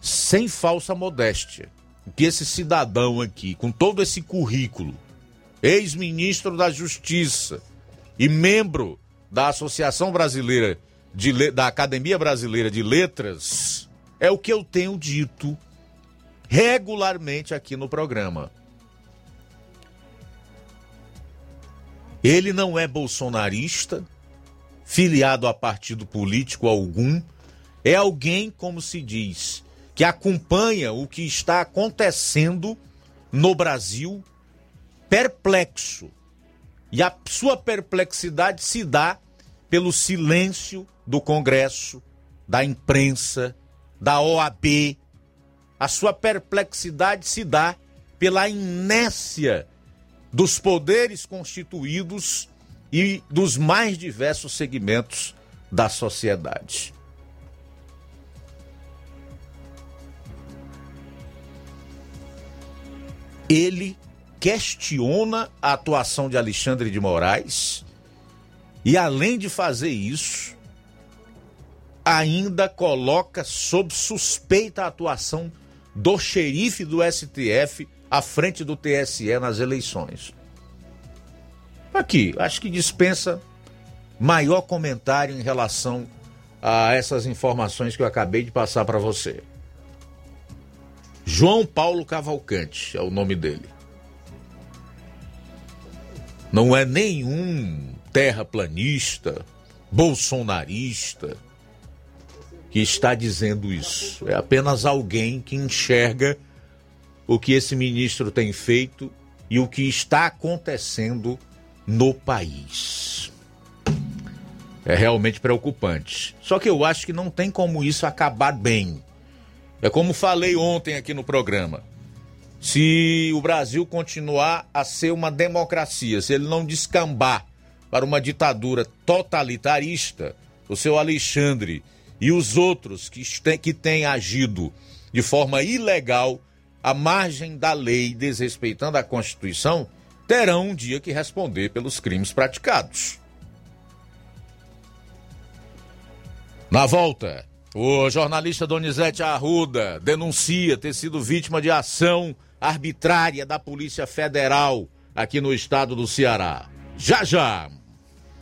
sem falsa modéstia, que esse cidadão aqui, com todo esse currículo, ex-ministro da Justiça e membro da Associação Brasileira de, da Academia Brasileira de Letras, é o que eu tenho dito regularmente aqui no programa. Ele não é bolsonarista, filiado a partido político algum, é alguém, como se diz, que acompanha o que está acontecendo no Brasil, perplexo. E a sua perplexidade se dá pelo silêncio do Congresso, da imprensa, da OAB. A sua perplexidade se dá pela inércia dos poderes constituídos e dos mais diversos segmentos da sociedade. Ele questiona a atuação de Alexandre de Moraes e, além de fazer isso, ainda coloca sob suspeita a atuação do xerife do STF à frente do TSE nas eleições. Aqui, acho que dispensa maior comentário em relação a essas informações que eu acabei de passar para você. João Paulo Cavalcante é o nome dele. Não é nenhum terraplanista, bolsonarista que está dizendo isso. É apenas alguém que enxerga o que esse ministro tem feito e o que está acontecendo no país. É realmente preocupante. Só que eu acho que não tem como isso acabar bem. É como falei ontem aqui no programa. Se o Brasil continuar a ser uma democracia, se ele não descambar para uma ditadura totalitarista, o seu Alexandre e os outros que, que têm agido de forma ilegal à margem da lei, desrespeitando a Constituição, terão um dia que responder pelos crimes praticados. Na volta, o jornalista Donizete Arruda denuncia ter sido vítima de ação arbitrária da Polícia Federal aqui no estado do Ceará. Já já!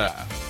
Yeah.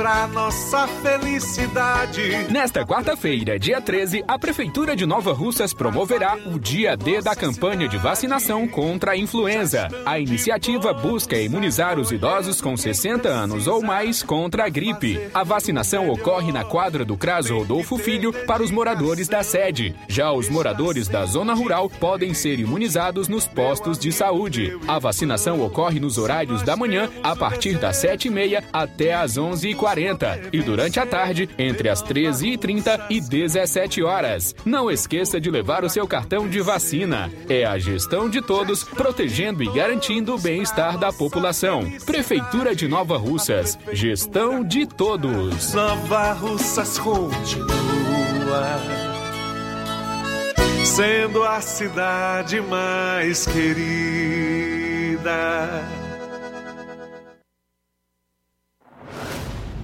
para nossa felicidade. Nesta quarta-feira, dia 13, a Prefeitura de Nova Russas promoverá o dia D da campanha de vacinação contra a influenza. A iniciativa busca imunizar os idosos com 60 anos ou mais contra a gripe. A vacinação ocorre na quadra do Craso Rodolfo Filho para os moradores da sede. Já os moradores da zona rural podem ser imunizados nos postos de saúde. A vacinação ocorre nos horários da manhã, a partir das 7h30 até às 11h40 e durante a tarde, entre as 13h30 e 17 horas. Não esqueça de levar o seu cartão de vacina. É a gestão de todos, protegendo e garantindo o bem-estar da população. Prefeitura de Nova Russas. Gestão de todos. Nova Russas continua sendo a cidade mais querida.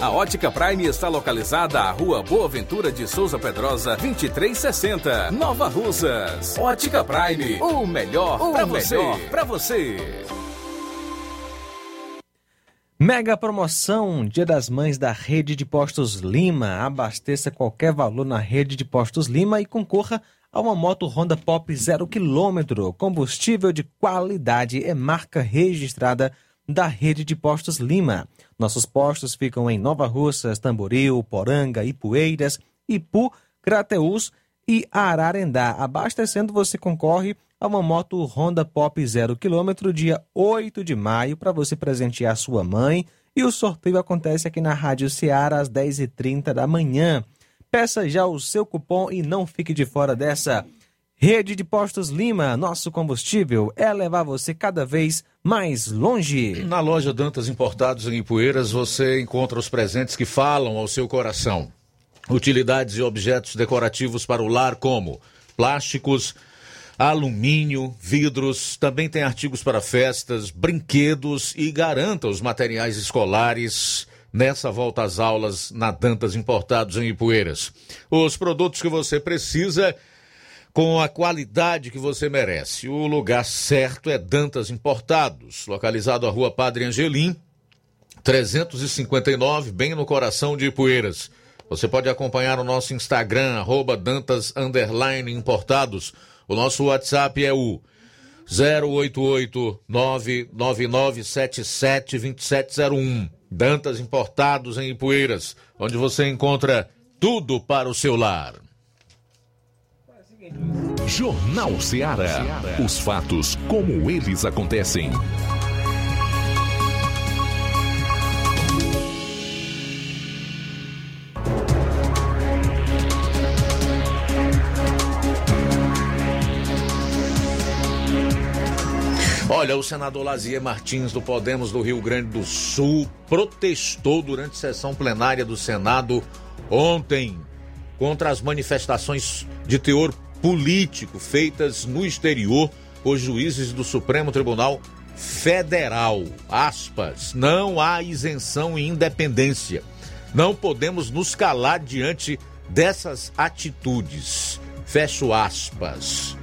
A Ótica Prime está localizada à Rua Boa Ventura de Souza Pedrosa, 2360, Nova Russas. Ótica Prime, o melhor para você. Para você. Mega promoção Dia das Mães da Rede de Postos Lima. Abasteça qualquer valor na Rede de Postos Lima e concorra a uma moto Honda Pop 0 km, combustível de qualidade e marca registrada da Rede de Postos Lima. Nossos postos ficam em Nova Russas, Tamboril, Poranga, Ipueiras, Ipu, Crateús e Ararendá. Abastecendo, você concorre a uma moto Honda Pop 0 km dia 8 de maio para você presentear sua mãe. E o sorteio acontece aqui na Rádio Ceará às 10h30 da manhã. Peça já o seu cupom e não fique de fora dessa. Rede de Postos Lima, nosso combustível é levar você cada vez mais longe. Na loja Dantas Importados em Ipueiras, você encontra os presentes que falam ao seu coração. Utilidades e objetos decorativos para o lar, como plásticos, alumínio, vidros, também tem artigos para festas, brinquedos e garanta os materiais escolares nessa volta às aulas na Dantas Importados em Ipueiras. Os produtos que você precisa com a qualidade que você merece. O lugar certo é Dantas Importados, localizado à Rua Padre Angelim, 359, bem no coração de Ipueiras. Você pode acompanhar o nosso Instagram, arroba Dantas Importados. O nosso WhatsApp é o 088 2701 Dantas Importados em Ipueiras, onde você encontra tudo para o seu lar. Jornal Ceará. Os fatos como eles acontecem. Olha, o senador Lazier Martins do Podemos do Rio Grande do Sul protestou durante sessão plenária do Senado ontem contra as manifestações de teor político feitas no exterior por juízes do Supremo Tribunal Federal. Aspas, não há isenção e independência. Não podemos nos calar diante dessas atitudes. Fecho aspas.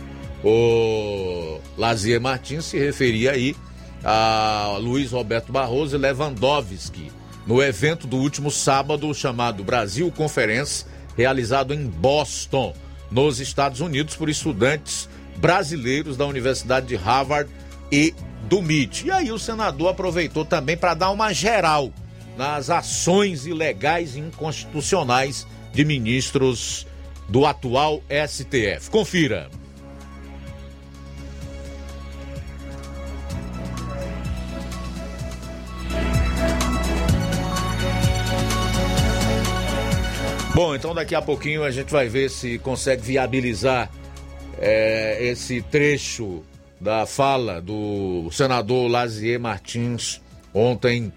O Lazier Martins se referia aí a Luiz Roberto Barroso e Lewandowski no evento do último sábado chamado Brasil Conference, realizado em Boston, nos Estados Unidos, por estudantes brasileiros da Universidade de Harvard e do MIT. E aí o senador aproveitou também para dar uma geral nas ações ilegais e inconstitucionais de ministros do atual STF. Confira. Bom, então daqui a pouquinho a gente vai ver se consegue viabilizar é, esse trecho da fala do senador Lazier Martins ontem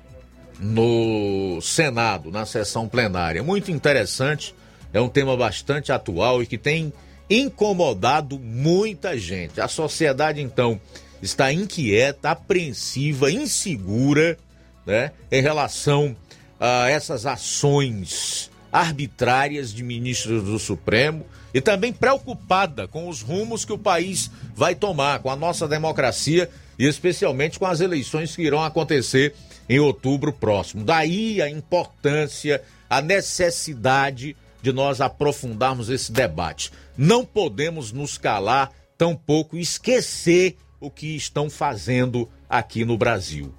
no Senado, na sessão plenária. Muito interessante, é um tema bastante atual e que tem incomodado muita gente. A sociedade, então, está inquieta, apreensiva, insegura né, em relação a essas ações arbitrárias de ministros do Supremo e também preocupada com os rumos que o país vai tomar, com a nossa democracia e especialmente com as eleições que irão acontecer em outubro próximo. Daí a importância, a necessidade de nós aprofundarmos esse debate. Não podemos nos calar, tampouco esquecer o que estão fazendo aqui no Brasil.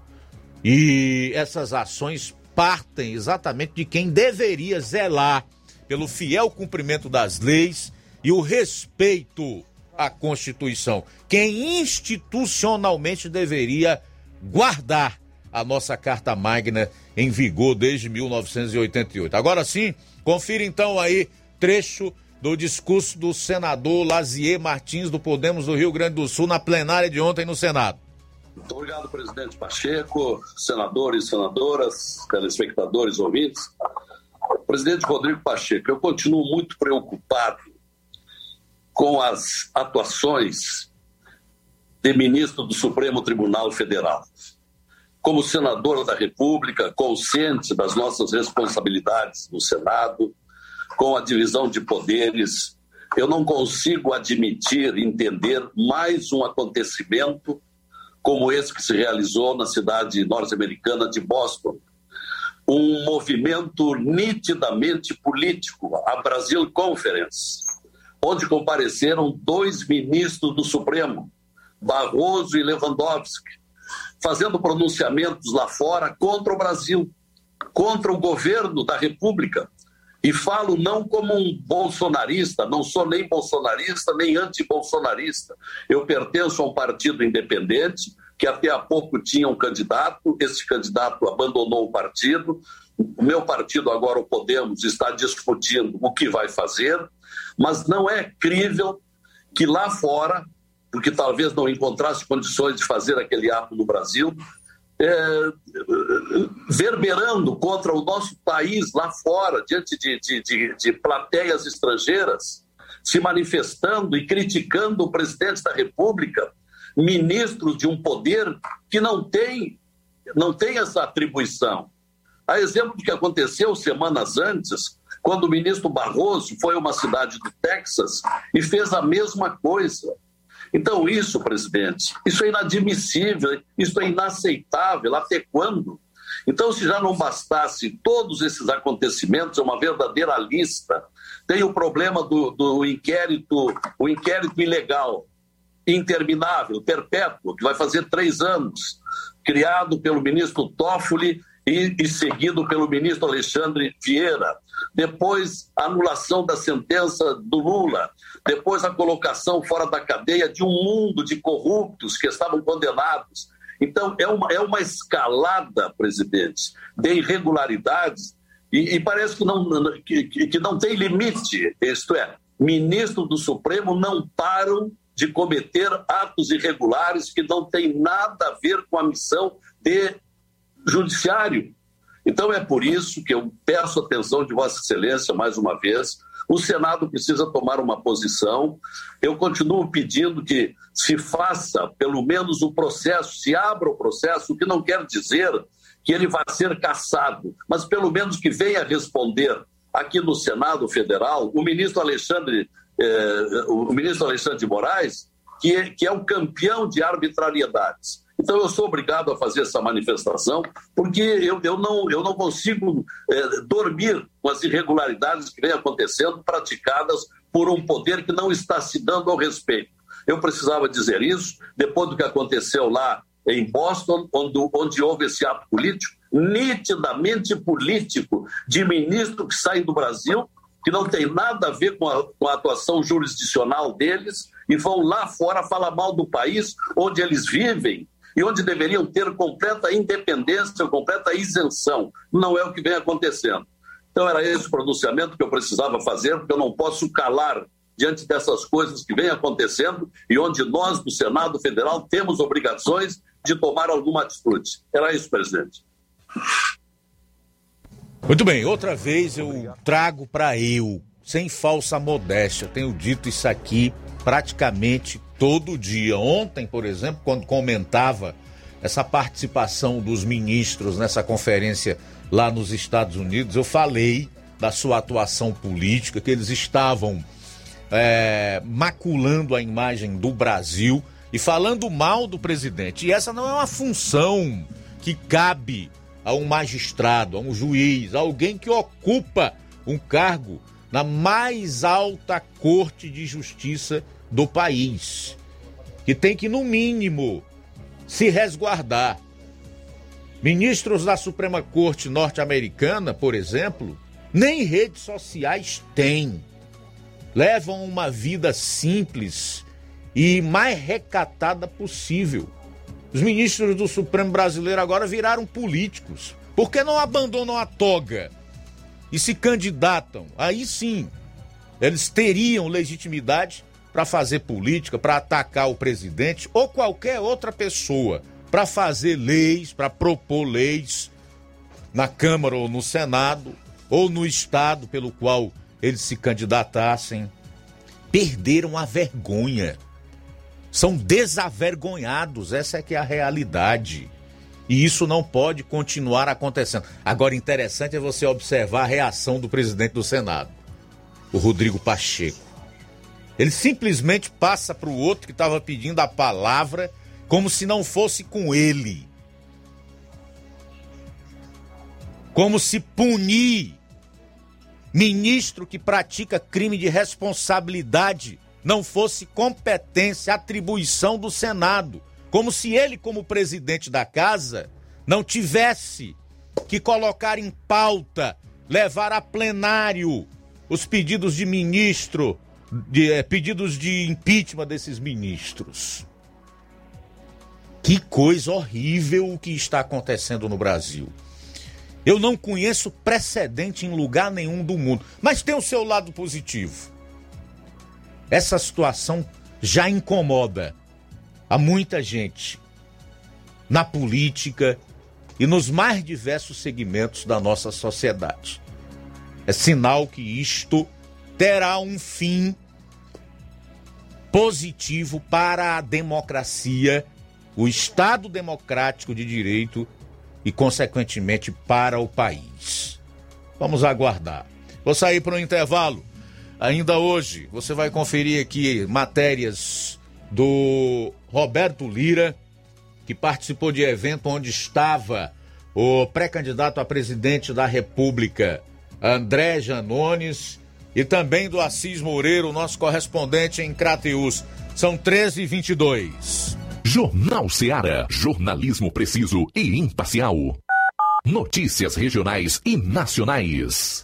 E essas ações partem exatamente de quem deveria zelar pelo fiel cumprimento das leis e o respeito à Constituição. Quem institucionalmente deveria guardar a nossa Carta Magna em vigor desde 1988. Agora sim, confira então aí trecho do discurso do senador Lazier Martins do Podemos do Rio Grande do Sul na plenária de ontem no Senado. Muito obrigado, presidente Pacheco, senadores, senadoras, telespectadores, ouvintes. Presidente Rodrigo Pacheco, eu continuo muito preocupado com as atuações de ministro do Supremo Tribunal Federal. Como senador da República, consciente das nossas responsabilidades no Senado, com a divisão de poderes, eu não consigo admitir, entender mais um acontecimento como esse que se realizou na cidade norte-americana de Boston. Um movimento nitidamente político, a Brasil Conference, onde compareceram dois ministros do Supremo, Barroso e Lewandowski, fazendo pronunciamentos lá fora contra o Brasil, contra o governo da República. E falo não como um bolsonarista, não sou nem bolsonarista nem anti-bolsonarista. Eu pertenço a um partido independente que até há pouco tinha um candidato, esse candidato abandonou o partido. O meu partido, agora o Podemos, está discutindo o que vai fazer, mas não é crível que lá fora, porque talvez não encontrasse condições de fazer aquele ato no Brasil, é, verberando contra o nosso país lá fora, diante de, de, de, de plateias estrangeiras, se manifestando e criticando o presidente da República, ministros de um poder que não tem, não tem essa atribuição. A exemplo do que aconteceu semanas antes, quando o ministro Barroso foi a uma cidade do Texas e fez a mesma coisa. Então, isso, presidente, isso é inadmissível, isso é inaceitável. Até quando? Então, se já não bastasse todos esses acontecimentos, é uma verdadeira lista. Tem o problema do, do inquérito, o inquérito ilegal, interminável, perpétuo, que vai fazer três anos, criado pelo ministro Toffoli e, e seguido pelo ministro Alexandre Vieira. Depois, anulação da sentença do Lula. Depois, a colocação fora da cadeia de um mundo de corruptos que estavam condenados. Então, é uma, é uma escalada, presidente, de irregularidades e, e parece que não, que, que não tem limite. Isto é, ministros do Supremo não param de cometer atos irregulares que não têm nada a ver com a missão de judiciário. Então é por isso que eu peço atenção de Vossa Excelência mais uma vez. O Senado precisa tomar uma posição. Eu continuo pedindo que se faça pelo menos o processo, se abra o processo, o que não quer dizer que ele vai ser cassado, mas pelo menos que venha responder aqui no Senado Federal o ministro Alexandre, eh, o ministro Alexandre de Moraes, que é, que é o campeão de arbitrariedades. Então, eu sou obrigado a fazer essa manifestação, porque eu, eu, não, eu não consigo é, dormir com as irregularidades que vêm acontecendo, praticadas por um poder que não está se dando ao respeito. Eu precisava dizer isso, depois do que aconteceu lá em Boston, onde, onde houve esse ato político, nitidamente político, de ministro que saem do Brasil, que não tem nada a ver com a, com a atuação jurisdicional deles, e vão lá fora falar mal do país onde eles vivem, e onde deveriam ter completa independência, completa isenção. Não é o que vem acontecendo. Então, era esse o pronunciamento que eu precisava fazer, porque eu não posso calar diante dessas coisas que vêm acontecendo e onde nós, do Senado Federal, temos obrigações de tomar alguma atitude. Era isso, presidente. Muito bem, outra vez eu trago para eu, sem falsa modéstia, tenho dito isso aqui praticamente todo dia. Ontem, por exemplo, quando comentava essa participação dos ministros nessa conferência lá nos Estados Unidos, eu falei da sua atuação política, que eles estavam é, maculando a imagem do Brasil e falando mal do presidente. E essa não é uma função que cabe a um magistrado, a um juiz, a alguém que ocupa um cargo na mais alta corte de justiça do país, que tem que, no mínimo, se resguardar. Ministros da Suprema Corte norte-americana, por exemplo, nem redes sociais têm. Levam uma vida simples e mais recatada possível. Os ministros do Supremo brasileiro agora viraram políticos. Por que não abandonam a toga e se candidatam? Aí sim, eles teriam legitimidade para fazer política, para atacar o presidente ou qualquer outra pessoa, para fazer leis, para propor leis na Câmara ou no Senado ou no estado pelo qual eles se candidatassem. Perderam a vergonha. São desavergonhados, essa é que é a realidade. E isso não pode continuar acontecendo. Agora, interessante é você observar a reação do presidente do Senado, o Rodrigo Pacheco. Ele simplesmente passa para o outro que estava pedindo a palavra como se não fosse com ele. Como se punir ministro que pratica crime de responsabilidade não fosse competência, atribuição do Senado. Como se ele, como presidente da casa, não tivesse que colocar em pauta, levar a plenário os pedidos de ministro, de, eh, pedidos de impeachment desses ministros. Que coisa horrível o que está acontecendo no Brasil. Eu não conheço precedente em lugar nenhum do mundo, mas tem o seu lado positivo. Essa situação já incomoda a muita gente na política e nos mais diversos segmentos da nossa sociedade. É sinal que isto terá um fim positivo para a democracia, o Estado democrático de direito e, consequentemente, para o país. Vamos aguardar. Vou sair para um intervalo. Ainda hoje, você vai conferir aqui matérias do Roberto Lira, que participou de evento onde estava o pré-candidato a presidente da República, André Janones, e também do Assis Moreiro, nosso correspondente em Crateus. São 13 e 22 Jornal Seara. Jornalismo preciso e imparcial. Notícias regionais e nacionais.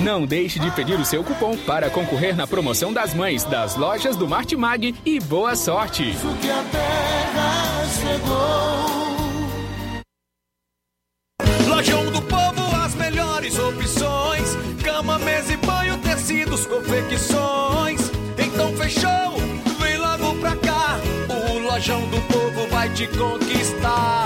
Não deixe de pedir o seu cupom para concorrer na promoção das mães das lojas do Martimag e boa sorte! Lojão do Povo, as melhores opções: cama, mesa e banho, tecidos, confecções. Então fechou, vem logo pra cá. O Lojão do Povo vai te conquistar.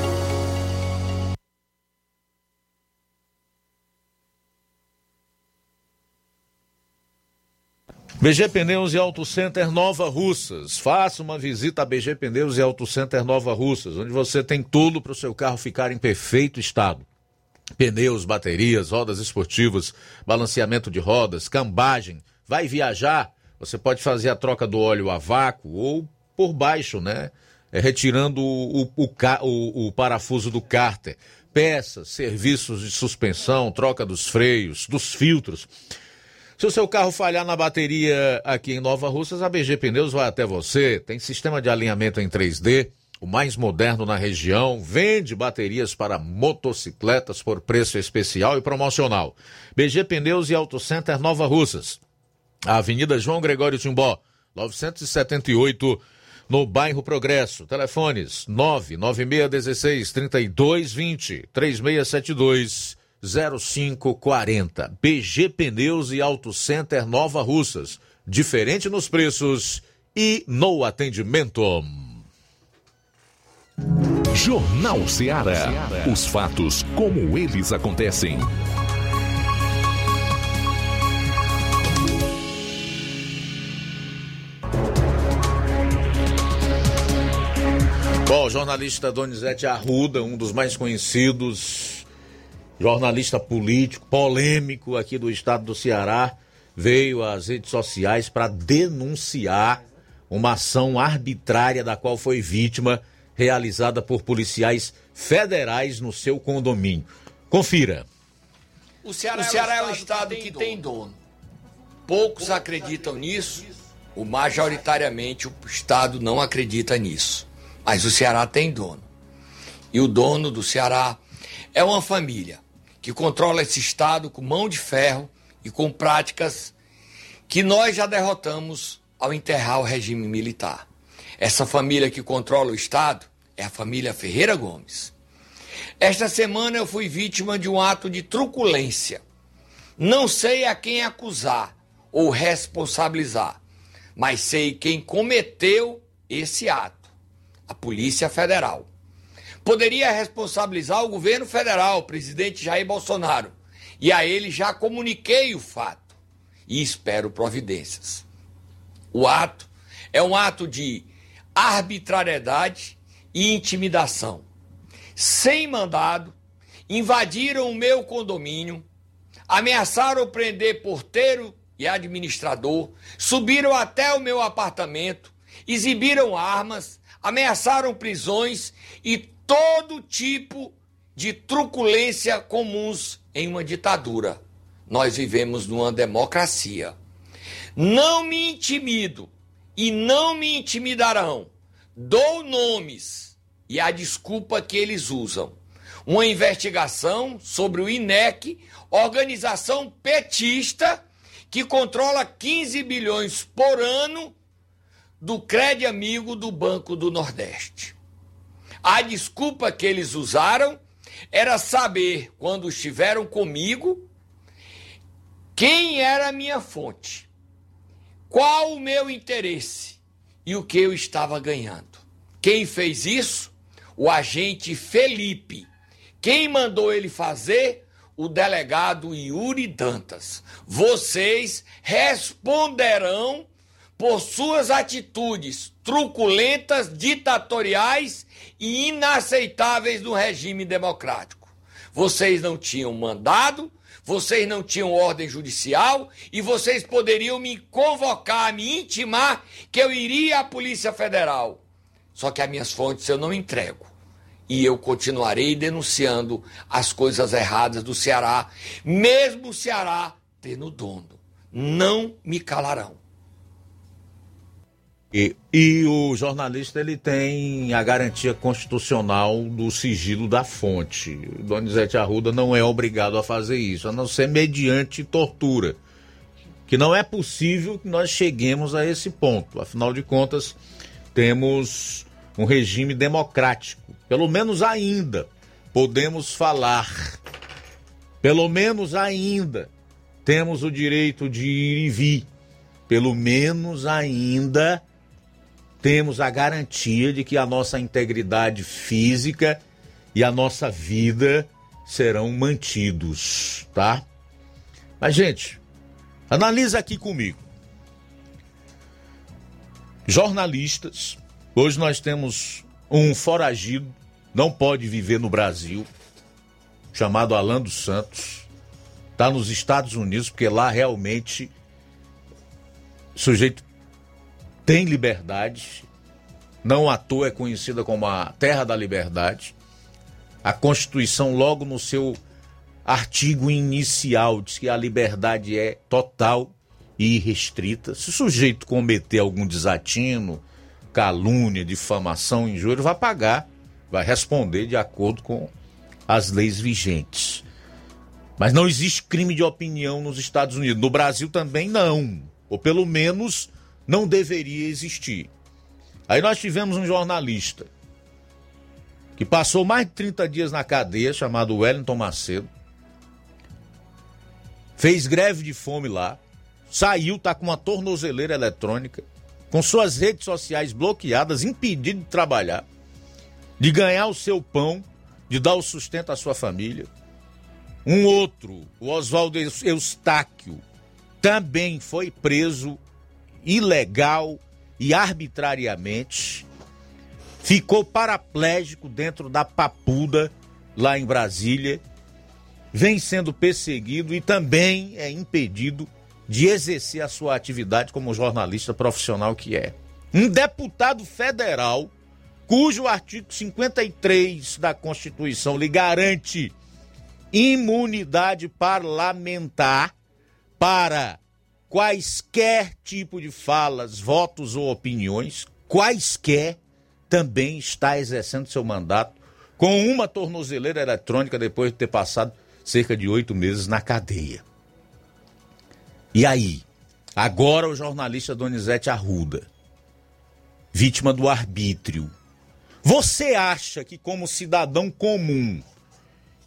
BG Pneus e Auto Center Nova Russas. Faça uma visita a BG Pneus e Auto Center Nova Russas, onde você tem tudo para o seu carro ficar em perfeito estado. Pneus, baterias, rodas esportivas, balanceamento de rodas, cambagem. Vai viajar? Você pode fazer a troca do óleo a vácuo ou por baixo, né? É, retirando o, o, o, o parafuso do cárter. Peças, serviços de suspensão, troca dos freios, dos filtros. Se o seu carro falhar na bateria aqui em Nova Russas, a BG Pneus vai até você. Tem sistema de alinhamento em 3D, o mais moderno na região. Vende baterias para motocicletas por preço especial e promocional. BG Pneus e Auto Center Nova Russas. Avenida João Gregório Timbó, 978, no bairro Progresso. Telefones 99616 3220 3672 0540. BG Pneus e Auto Center Nova Russas. Diferente nos preços e no atendimento. Jornal Ceará. Os fatos como eles acontecem. Bom, o jornalista Donizete Arruda, um dos mais conhecidos jornalista político, polêmico aqui do estado do Ceará, veio às redes sociais para denunciar uma ação arbitrária da qual foi vítima, realizada por policiais federais no seu condomínio. Confira. O Ceará, o Ceará é um estado que tem dono. Poucos acreditam nisso, o majoritariamente o estado não acredita nisso. Mas o Ceará tem dono. E o dono do Ceará é uma família que controla esse Estado com mão de ferro e com práticas que nós já derrotamos ao enterrar o regime militar. Essa família que controla o Estado é a família Ferreira Gomes. Esta semana eu fui vítima de um ato de truculência. Não sei a quem acusar ou responsabilizar, mas sei quem cometeu esse ato: a Polícia Federal poderia responsabilizar o governo federal, o presidente Jair Bolsonaro. E a ele já comuniquei o fato e espero providências. O ato é um ato de arbitrariedade e intimidação. Sem mandado, invadiram o meu condomínio, ameaçaram prender porteiro e administrador, subiram até o meu apartamento, exibiram armas, ameaçaram prisões e todo tipo de truculência comuns em uma ditadura. Nós vivemos numa democracia. Não me intimido e não me intimidarão. Dou nomes e a desculpa que eles usam. Uma investigação sobre o INEC, organização petista que controla 15 bilhões por ano do crédito amigo do Banco do Nordeste. A desculpa que eles usaram era saber, quando estiveram comigo, quem era a minha fonte, qual o meu interesse e o que eu estava ganhando. Quem fez isso? O agente Felipe. Quem mandou ele fazer? O delegado Yuri Dantas. Vocês responderão por suas atitudes truculentas, ditatoriais e inaceitáveis no regime democrático. Vocês não tinham mandado, vocês não tinham ordem judicial e vocês poderiam me convocar, me intimar que eu iria à Polícia Federal. Só que as minhas fontes eu não entrego. E eu continuarei denunciando as coisas erradas do Ceará, mesmo o Ceará tendo dono. Não me calarão. E, e, o jornalista ele tem a garantia constitucional do sigilo da fonte. Donizete Arruda não é obrigado a fazer isso, a não ser mediante tortura. Que não é possível que nós cheguemos a esse ponto. Afinal de contas, temos um regime democrático. Pelo menos ainda podemos falar. Pelo menos ainda temos o direito de ir e vir. Pelo menos ainda temos a garantia de que a nossa integridade física e a nossa vida serão mantidos, tá? Mas, gente, analisa aqui comigo. Jornalistas, hoje nós temos um foragido, não pode viver no Brasil, chamado Alan dos Santos, está nos Estados Unidos, porque lá realmente sujeito tem liberdade, não à toa é conhecida como a terra da liberdade. A Constituição, logo no seu artigo inicial, diz que a liberdade é total e irrestrita. Se o sujeito cometer algum desatino, calúnia, difamação, injúria, vai pagar, vai responder de acordo com as leis vigentes. Mas não existe crime de opinião nos Estados Unidos. No Brasil também não. Ou pelo menos não deveria existir. Aí nós tivemos um jornalista que passou mais de 30 dias na cadeia, chamado Wellington Macedo. Fez greve de fome lá, saiu, tá com uma tornozeleira eletrônica, com suas redes sociais bloqueadas, impedido de trabalhar, de ganhar o seu pão, de dar o sustento à sua família. Um outro, o Oswaldo Eustáquio, também foi preso ilegal e arbitrariamente, ficou paraplégico dentro da papuda lá em Brasília, vem sendo perseguido e também é impedido de exercer a sua atividade como jornalista profissional que é. Um deputado federal, cujo artigo 53 da Constituição lhe garante imunidade parlamentar para quaisquer tipo de falas, votos ou opiniões, quaisquer, também está exercendo seu mandato com uma tornozeleira eletrônica depois de ter passado cerca de oito meses na cadeia. E aí? Agora o jornalista Donizete Arruda, vítima do arbítrio. Você acha que, como cidadão comum,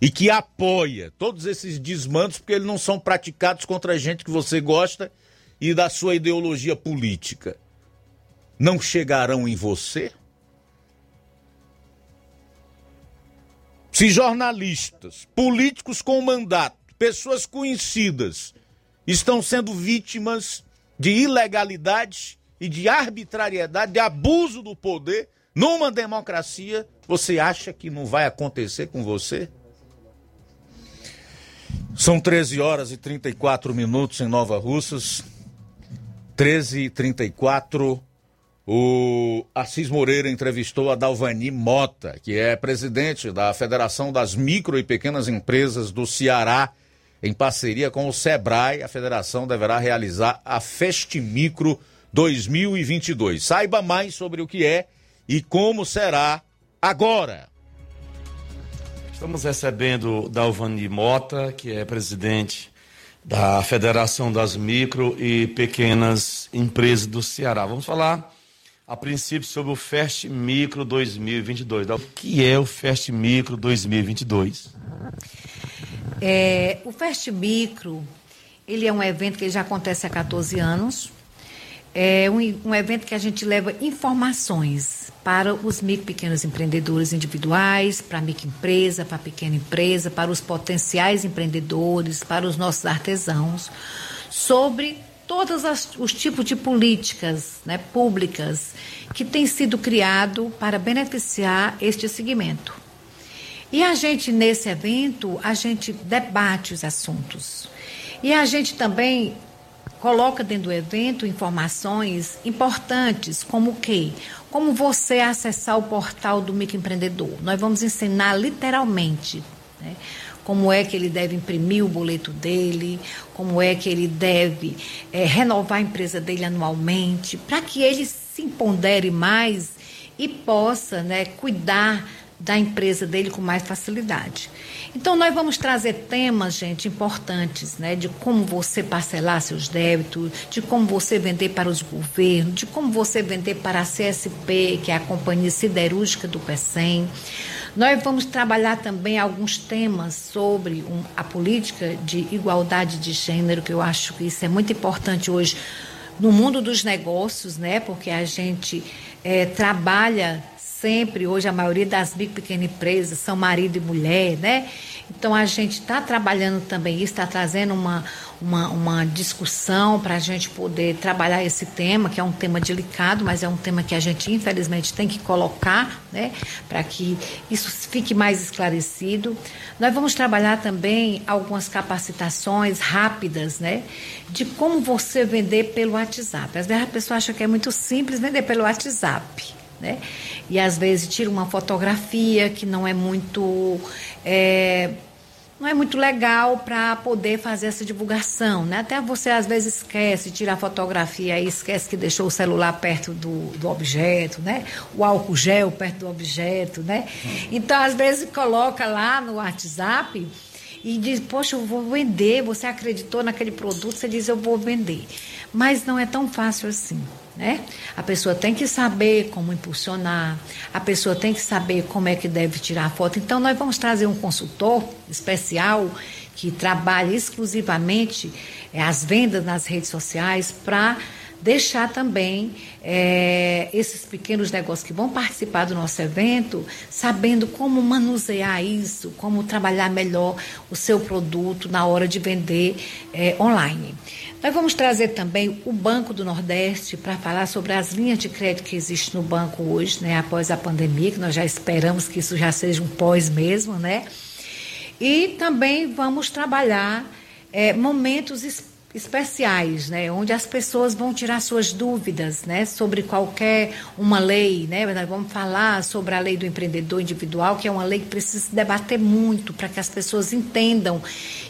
e que apoia todos esses desmandos porque eles não são praticados contra gente que você gosta e da sua ideologia política, não chegarão em você? Se jornalistas, políticos com mandato, pessoas conhecidas estão sendo vítimas de ilegalidade e de arbitrariedade, de abuso do poder numa democracia, você acha que não vai acontecer com você? São 13 horas e 34 minutos em Nova Russas. 13 e 34. O Assis Moreira entrevistou a Dalvani Mota, que é presidente da Federação das Micro e Pequenas Empresas do Ceará, em parceria com o Sebrae. A federação deverá realizar a Festimicro 2022. Saiba mais sobre o que é e como será agora. Estamos recebendo Dalvani Mota, que é presidente da Federação das Micro e Pequenas Empresas do Ceará. Vamos falar a princípio sobre o Fest Micro 2022. O que é o Fest Micro 2022? É, o Fest Micro, ele é um evento que já acontece há 14 anos. É um, um evento que a gente leva informações para os micro pequenos empreendedores individuais, para a microempresa, para a pequena empresa, para os potenciais empreendedores, para os nossos artesãos, sobre todos os tipos de políticas né, públicas que têm sido criado para beneficiar este segmento. E a gente, nesse evento, a gente debate os assuntos. E a gente também coloca dentro do evento informações importantes, como o quê? Como você acessar o portal do microempreendedor. Nós vamos ensinar literalmente, né? como é que ele deve imprimir o boleto dele, como é que ele deve é, renovar a empresa dele anualmente, para que ele se empodere mais e possa né, cuidar da empresa dele com mais facilidade. Então, nós vamos trazer temas, gente, importantes, né? De como você parcelar seus débitos, de como você vender para os governos, de como você vender para a CSP, que é a Companhia Siderúrgica do PECEM. Nós vamos trabalhar também alguns temas sobre um, a política de igualdade de gênero, que eu acho que isso é muito importante hoje no mundo dos negócios, né? Porque a gente é, trabalha sempre, hoje a maioria das micro pequenas empresas são marido e mulher, né? Então a gente está trabalhando também isso, está trazendo uma, uma, uma discussão para a gente poder trabalhar esse tema, que é um tema delicado, mas é um tema que a gente infelizmente tem que colocar, né? Para que isso fique mais esclarecido. Nós vamos trabalhar também algumas capacitações rápidas, né? De como você vender pelo WhatsApp. Às vezes a pessoa acha que é muito simples vender pelo WhatsApp né? E às vezes tira uma fotografia que não é muito. É, não é muito legal para poder fazer essa divulgação, né? Até você às vezes esquece, tira a fotografia e esquece que deixou o celular perto do, do objeto, né? O álcool gel perto do objeto, né? Então, às vezes coloca lá no WhatsApp e diz, poxa, eu vou vender, você acreditou naquele produto, você diz, eu vou vender. Mas não é tão fácil assim. Né? A pessoa tem que saber como impulsionar, a pessoa tem que saber como é que deve tirar a foto. Então, nós vamos trazer um consultor especial que trabalha exclusivamente é, as vendas nas redes sociais para deixar também é, esses pequenos negócios que vão participar do nosso evento sabendo como manusear isso, como trabalhar melhor o seu produto na hora de vender é, online. Nós vamos trazer também o Banco do Nordeste para falar sobre as linhas de crédito que existem no banco hoje, né, após a pandemia, que nós já esperamos que isso já seja um pós mesmo, né? E também vamos trabalhar é, momentos específicos especiais, né, onde as pessoas vão tirar suas dúvidas, né, sobre qualquer uma lei, né, vamos falar sobre a lei do empreendedor individual, que é uma lei que precisa se debater muito para que as pessoas entendam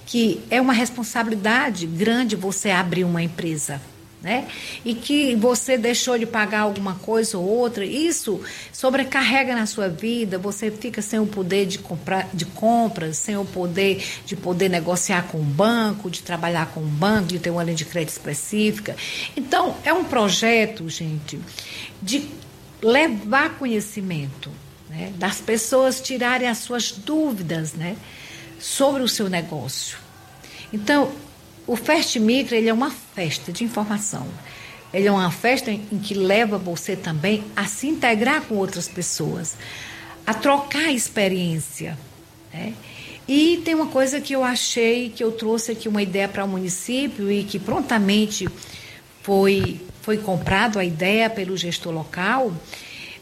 que é uma responsabilidade grande você abrir uma empresa, né? E que você deixou de pagar alguma coisa ou outra, isso sobrecarrega na sua vida, você fica sem o poder de comprar de compras, sem o poder de poder negociar com o banco, de trabalhar com o banco, de ter uma linha de crédito específica. Então, é um projeto, gente, de levar conhecimento, né? das pessoas tirarem as suas dúvidas, né? sobre o seu negócio. Então, o Fest Micro ele é uma festa de informação. Ele é uma festa em, que leva você também a se integrar com outras pessoas, a trocar experiência. Né? E tem uma coisa que eu achei, que eu trouxe aqui uma ideia para o município e que prontamente foi, foi comprado a ideia pelo gestor local.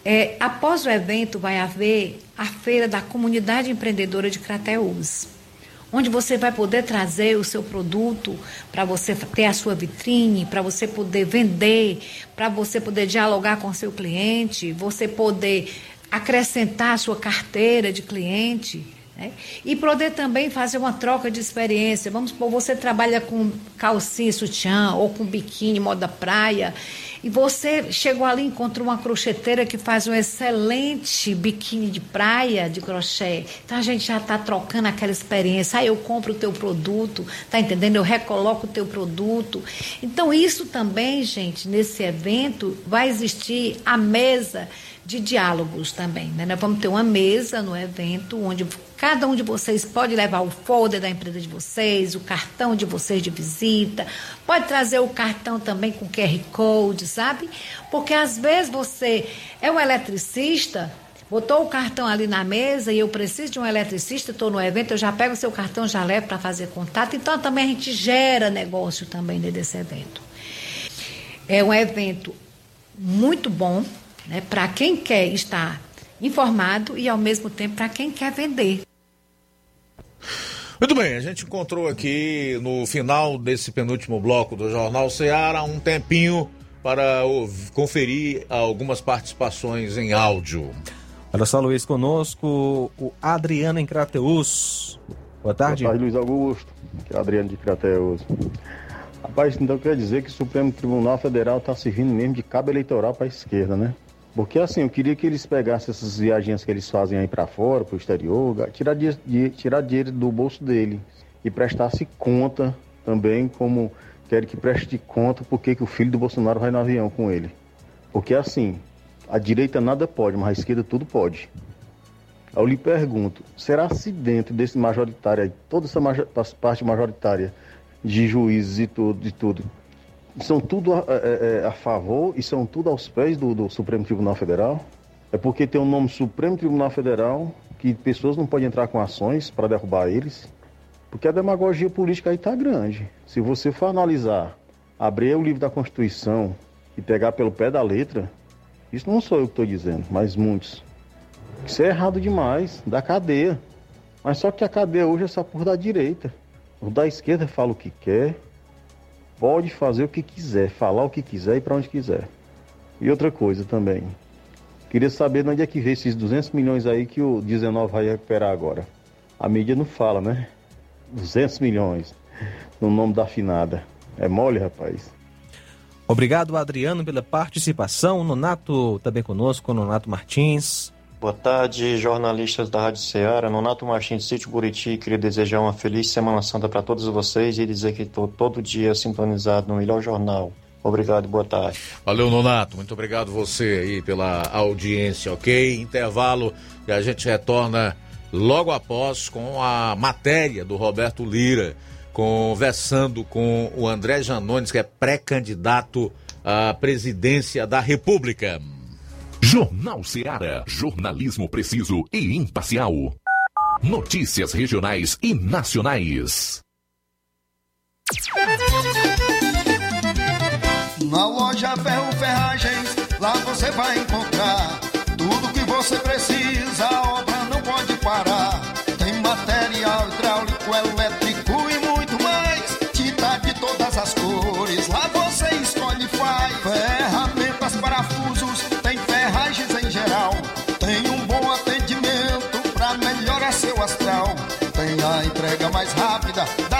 É, após o evento vai haver a feira da comunidade empreendedora de Crateús onde você vai poder trazer o seu produto para você ter a sua vitrine, para você poder vender, para você poder dialogar com o seu cliente, você poder acrescentar a sua carteira de cliente. Né? E poder também fazer uma troca de experiência. Vamos supor, você trabalha com calcinha, sutiã ou com biquíni, moda praia e você chegou ali encontrou uma crocheteira que faz um excelente biquíni de praia de crochê. Então a gente já está trocando aquela experiência. Aí ah, eu compro o teu produto, tá entendendo? Eu recoloco o teu produto. Então isso também, gente, nesse evento vai existir a mesa de diálogos também. Né? Nós vamos ter uma mesa no evento onde cada um de vocês pode levar o folder da empresa de vocês, o cartão de vocês de visita, pode trazer o cartão também com QR Code, sabe? Porque às vezes você é um eletricista, botou o cartão ali na mesa e eu preciso de um eletricista, estou no evento, eu já pego o seu cartão, já levo para fazer contato. Então também a gente gera negócio também desse evento. É um evento muito bom, né, para quem quer estar informado e ao mesmo tempo para quem quer vender. Muito bem, a gente encontrou aqui no final desse penúltimo bloco do Jornal Ceará um tempinho para conferir algumas participações em áudio. Olha só, Luiz, conosco o Adriano em Crateus. Boa tarde. Boa tarde, Luiz Augusto, que é o Adriano de Crateus. Rapaz, então quer dizer que o Supremo Tribunal Federal está servindo mesmo de cabo eleitoral para a esquerda, né? Porque assim, eu queria que eles pegassem essas viagens que eles fazem aí para fora, para o exterior, tirar, di tirar dinheiro do bolso dele e prestasse conta também, como quero que preste conta porque que o filho do Bolsonaro vai no avião com ele. Porque assim, a direita nada pode, mas a esquerda tudo pode. Eu lhe pergunto, será se dentro desse majoritário, toda essa major, parte majoritária de juízes e tudo, de tudo, são tudo a, a, é, é, a, favor e são tudo aos pés do, do, Supremo Tribunal Federal? É porque tem o nome Supremo Tribunal Federal que pessoas não podem entrar com ações para derrubar eles? Porque a demagogia política aí está grande. Se você for analisar, abrir o livro da Constituição e pegar pelo pé da letra, isso não sou eu que estou dizendo, mas muitos. Isso é errado demais, da cadeia. Mas só que a cadeia hoje é só por da direita. O da esquerda fala o que quer, pode fazer o que quiser, falar o que quiser e para onde quiser. E outra coisa também. Queria saber de onde é que veio esses 200 milhões aí que o 19 vai recuperar agora. A mídia não fala, né? 200 milhões no nome da afinada. É mole, rapaz. Obrigado, Adriano, pela participação. Nonato também conosco, Nonato Martins. Boa tarde, jornalistas da Rádio Ceará. Nonato Martins, Sítio Buriti. Queria desejar uma feliz Semana Santa para todos vocês e dizer que estou todo dia sintonizado no melhor jornal. Obrigado, boa tarde. Valeu, Nonato. Muito obrigado você aí pela audiência, ok? Intervalo e a gente retorna logo após com a matéria do Roberto Lira, conversando com o André Janones, que é pré-candidato à presidência da República. Jornal Ceará, jornalismo preciso e imparcial. Notícias regionais e nacionais. Na loja Ferro Ferragens, lá você vai encontrar tudo que você precisa, a obra não pode parar. Tem material hidráulico, elétrico e muito mais. Tinta de todas as cores, lá você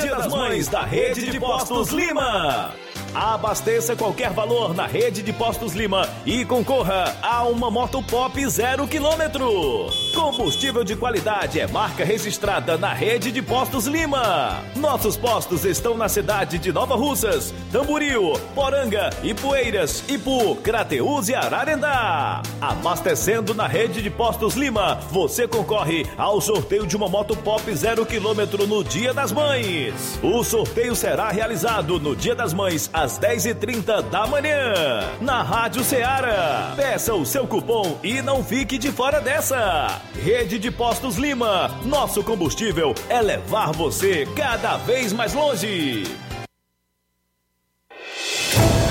Dia das Mães da Rede de Postos Lima. Abasteça qualquer valor na rede de Postos Lima e concorra a uma moto pop zero quilômetro. Combustível de qualidade é marca registrada na rede de Postos Lima. Nossos postos estão na cidade de Nova Russas, Tamboril, Poranga, Ipueiras, Ipu, Crateús e Ararendá. Abastecendo na rede de Postos Lima, você concorre ao sorteio de uma moto pop zero quilômetro no Dia das Mães. O sorteio será realizado no Dia das Mães às 10h30 da manhã, na Rádio Ceará. Peça o seu cupom e não fique de fora dessa. Rede de Postos Lima, nosso combustível é levar você cada vez mais longe.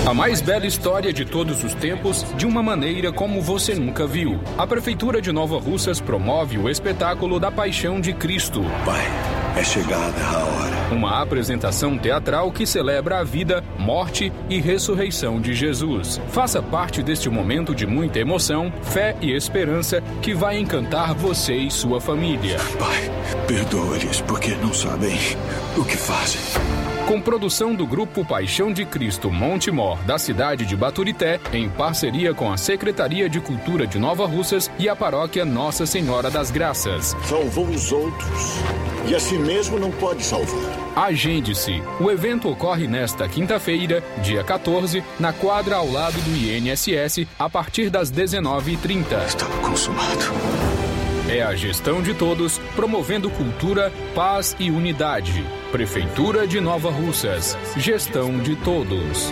A mais bela história de todos os tempos, de uma maneira como você nunca viu. A Prefeitura de Nova Russas promove o espetáculo da Paixão de Cristo. Pai, é chegada a hora. Uma apresentação teatral que celebra a vida, morte e ressurreição de Jesus. Faça parte deste momento de muita emoção, fé e esperança que vai encantar você e sua família. Pai, perdoa-lhes porque não sabem o que fazem. Com produção do Grupo Paixão de Cristo Monte Mor, da cidade de Baturité, em parceria com a Secretaria de Cultura de Nova Russas e a Paróquia Nossa Senhora das Graças. Salvou os outros e a si mesmo não pode salvar. Agende-se. O evento ocorre nesta quinta-feira, dia 14, na quadra ao lado do INSS, a partir das 19h30. Estava consumado. É a gestão de todos, promovendo cultura, paz e unidade. Prefeitura de Nova Russas. Gestão de todos.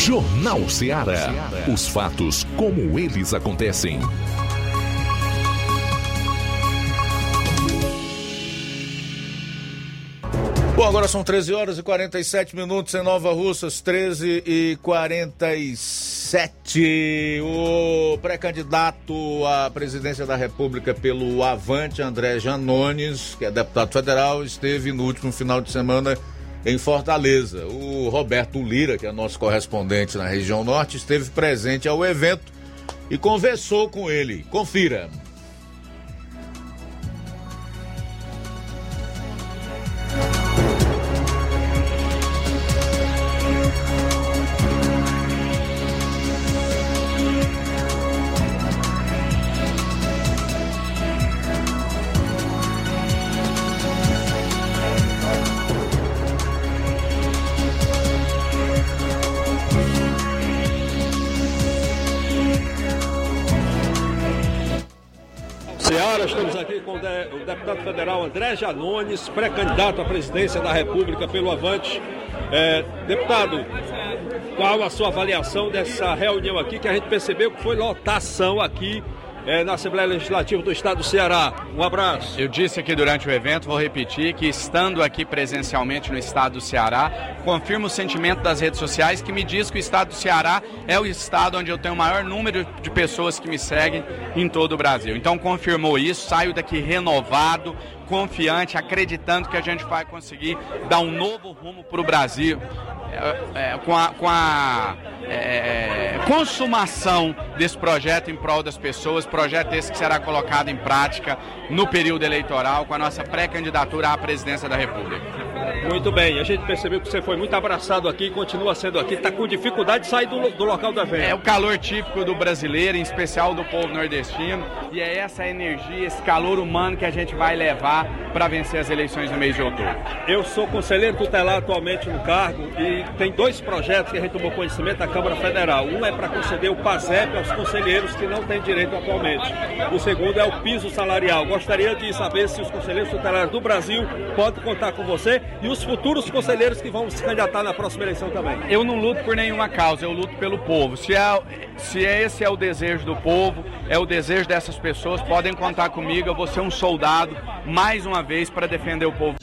Jornal Ceará. Os fatos como eles acontecem. Bom, agora são 13 horas e 47 minutos em Nova Russas, 13 e 47. O pré-candidato à presidência da República pelo Avante, André Janones, que é deputado federal, esteve no último final de semana em Fortaleza. O Roberto Lira, que é nosso correspondente na região norte, esteve presente ao evento e conversou com ele. Confira. Deputado federal André Janones, pré-candidato à presidência da República pelo Avante. É, deputado, qual a sua avaliação dessa reunião aqui, que a gente percebeu que foi lotação aqui é, na Assembleia Legislativa do Estado do Ceará? Um abraço. Eu disse aqui durante o evento, vou repetir, que estando aqui presencialmente no estado do Ceará, confirmo o sentimento das redes sociais que me diz que o estado do Ceará é o estado onde eu tenho o maior número de pessoas que me seguem em todo o Brasil. Então confirmou isso, saio daqui renovado, confiante, acreditando que a gente vai conseguir dar um novo rumo para o Brasil. é, é, com a, com a é, consumação desse projeto em prol das pessoas, projeto esse que será colocado em prática no período eleitoral com a nossa pré-candidatura à presidência da República. Muito bem, a gente percebeu que você foi muito abraçado aqui e continua sendo aqui. Está com dificuldade de sair do, do local do evento. É o calor típico do brasileiro, em especial do povo nordestino, e é essa energia, esse calor humano que a gente vai levar para vencer as eleições no mês de outubro. Eu sou conselheiro tutelar atualmente no cargo e tem dois projetos que a gente tomou conhecimento da Câmara Federal. Um é para conceder o PASEP aos conselheiros que não têm direito atualmente. O segundo é o piso salarial. Gostaria de saber se os conselheiros tutelares do Brasil podem contar com você e os futuros conselheiros que vão se candidatar na próxima eleição também. Eu não luto por nenhuma causa, eu luto pelo povo. Se, é, se é esse é o desejo do povo, é o desejo dessas pessoas, podem contar comigo. Eu vou ser um soldado, mais uma vez, para defender o povo.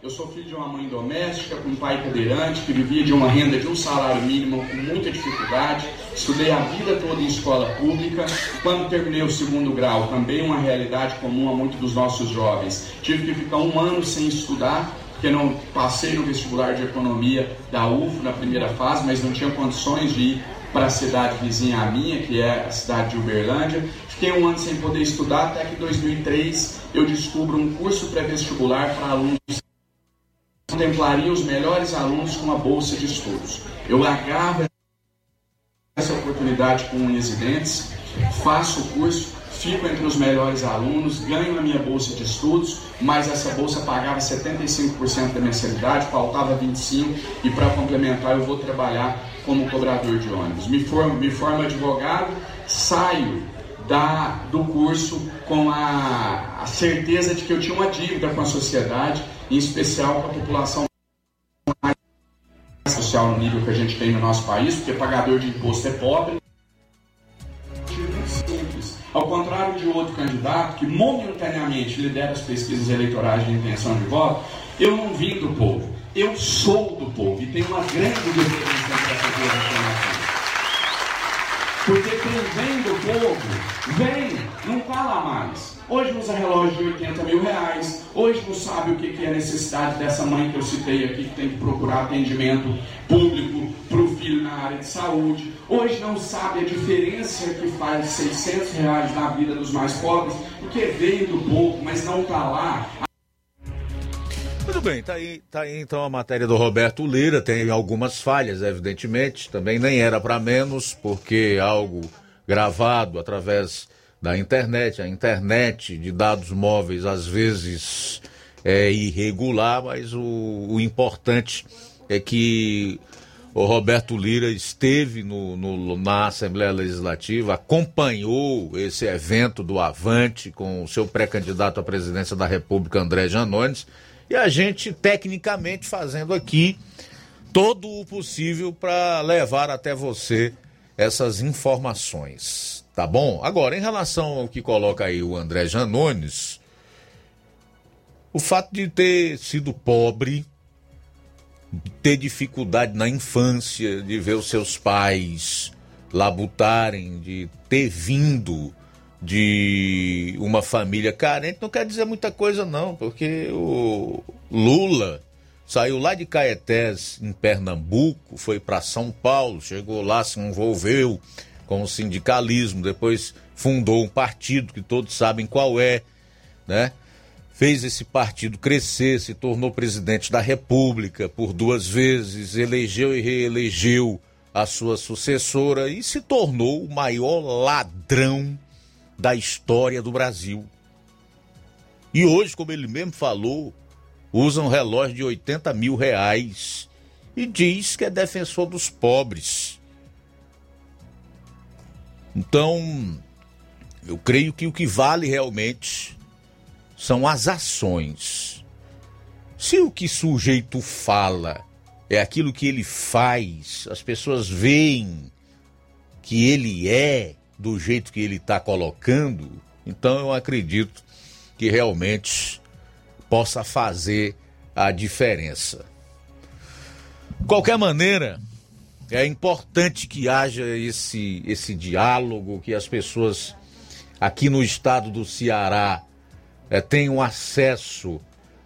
Eu sou filho de uma mãe doméstica com um pai cadeirante que vivia de uma renda de um salário mínimo com muita dificuldade. Estudei a vida toda em escola pública. Quando terminei o segundo grau, também uma realidade comum a muitos dos nossos jovens. Tive que ficar um ano sem estudar porque não passei no vestibular de economia da UF na primeira fase, mas não tinha condições de ir para a cidade vizinha à minha, que é a cidade de Uberlândia. Fiquei um ano sem poder estudar, até que em 2003 eu descubro um curso pré-vestibular para alunos contemplaria os melhores alunos com uma bolsa de estudos. Eu agarro essa oportunidade com unhas e dentes, faço o curso, fico entre os melhores alunos, ganho a minha bolsa de estudos, mas essa bolsa pagava 75% da mensalidade, faltava 25% e para complementar eu vou trabalhar como cobrador de ônibus. Me formo, me formo advogado, saio da, do curso com a, a certeza de que eu tinha uma dívida com a sociedade, em especial com a população social no nível que a gente tem no nosso país, porque pagador de imposto é pobre. Ao contrário de outro candidato que momentaneamente lidera as pesquisas eleitorais de intenção de voto, eu não vim do povo, eu sou do povo e tenho uma grande diferença entre essa duas afirmações. Porque quem vem do povo, vem, não fala mais. Hoje usa relógio de 80 mil reais, hoje não sabe o que é a necessidade dessa mãe que eu citei aqui, que tem que procurar atendimento público para o filho na área de saúde. Hoje não sabe a diferença que faz 600 reais na vida dos mais pobres, porque veio do povo, mas não está lá. Muito bem, tá aí, tá aí então a matéria do Roberto Lira, tem algumas falhas, evidentemente, também nem era para menos, porque algo gravado através da internet, a internet de dados móveis às vezes é irregular, mas o, o importante é que o Roberto Lira esteve no, no, na Assembleia Legislativa, acompanhou esse evento do Avante com o seu pré-candidato à presidência da República, André Janones, e a gente tecnicamente fazendo aqui todo o possível para levar até você essas informações, tá bom? Agora, em relação ao que coloca aí o André Janones, o fato de ter sido pobre, ter dificuldade na infância, de ver os seus pais labutarem, de ter vindo de uma família carente não quer dizer muita coisa não, porque o Lula saiu lá de Caetés, em Pernambuco, foi para São Paulo, chegou lá, se envolveu com o sindicalismo, depois fundou um partido que todos sabem qual é, né? Fez esse partido crescer, se tornou presidente da República por duas vezes, elegeu e reelegeu a sua sucessora e se tornou o maior ladrão da história do Brasil. E hoje, como ele mesmo falou, usa um relógio de 80 mil reais e diz que é defensor dos pobres. Então, eu creio que o que vale realmente são as ações. Se o que sujeito fala é aquilo que ele faz, as pessoas veem que ele é do jeito que ele está colocando, então eu acredito que realmente possa fazer a diferença. Qualquer maneira, é importante que haja esse, esse diálogo, que as pessoas aqui no estado do Ceará é, tenham acesso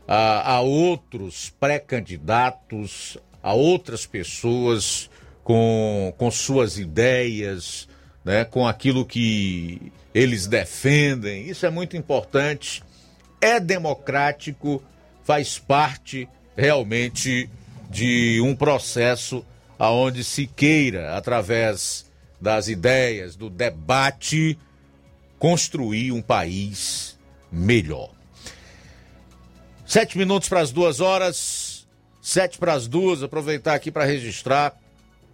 a, a outros pré-candidatos, a outras pessoas com, com suas ideias, né, com aquilo que eles defendem. Isso é muito importante, é democrático, faz parte realmente de um processo aonde se queira, através das ideias, do debate, construir um país melhor. Sete minutos para as duas horas, sete para as duas, aproveitar aqui para registrar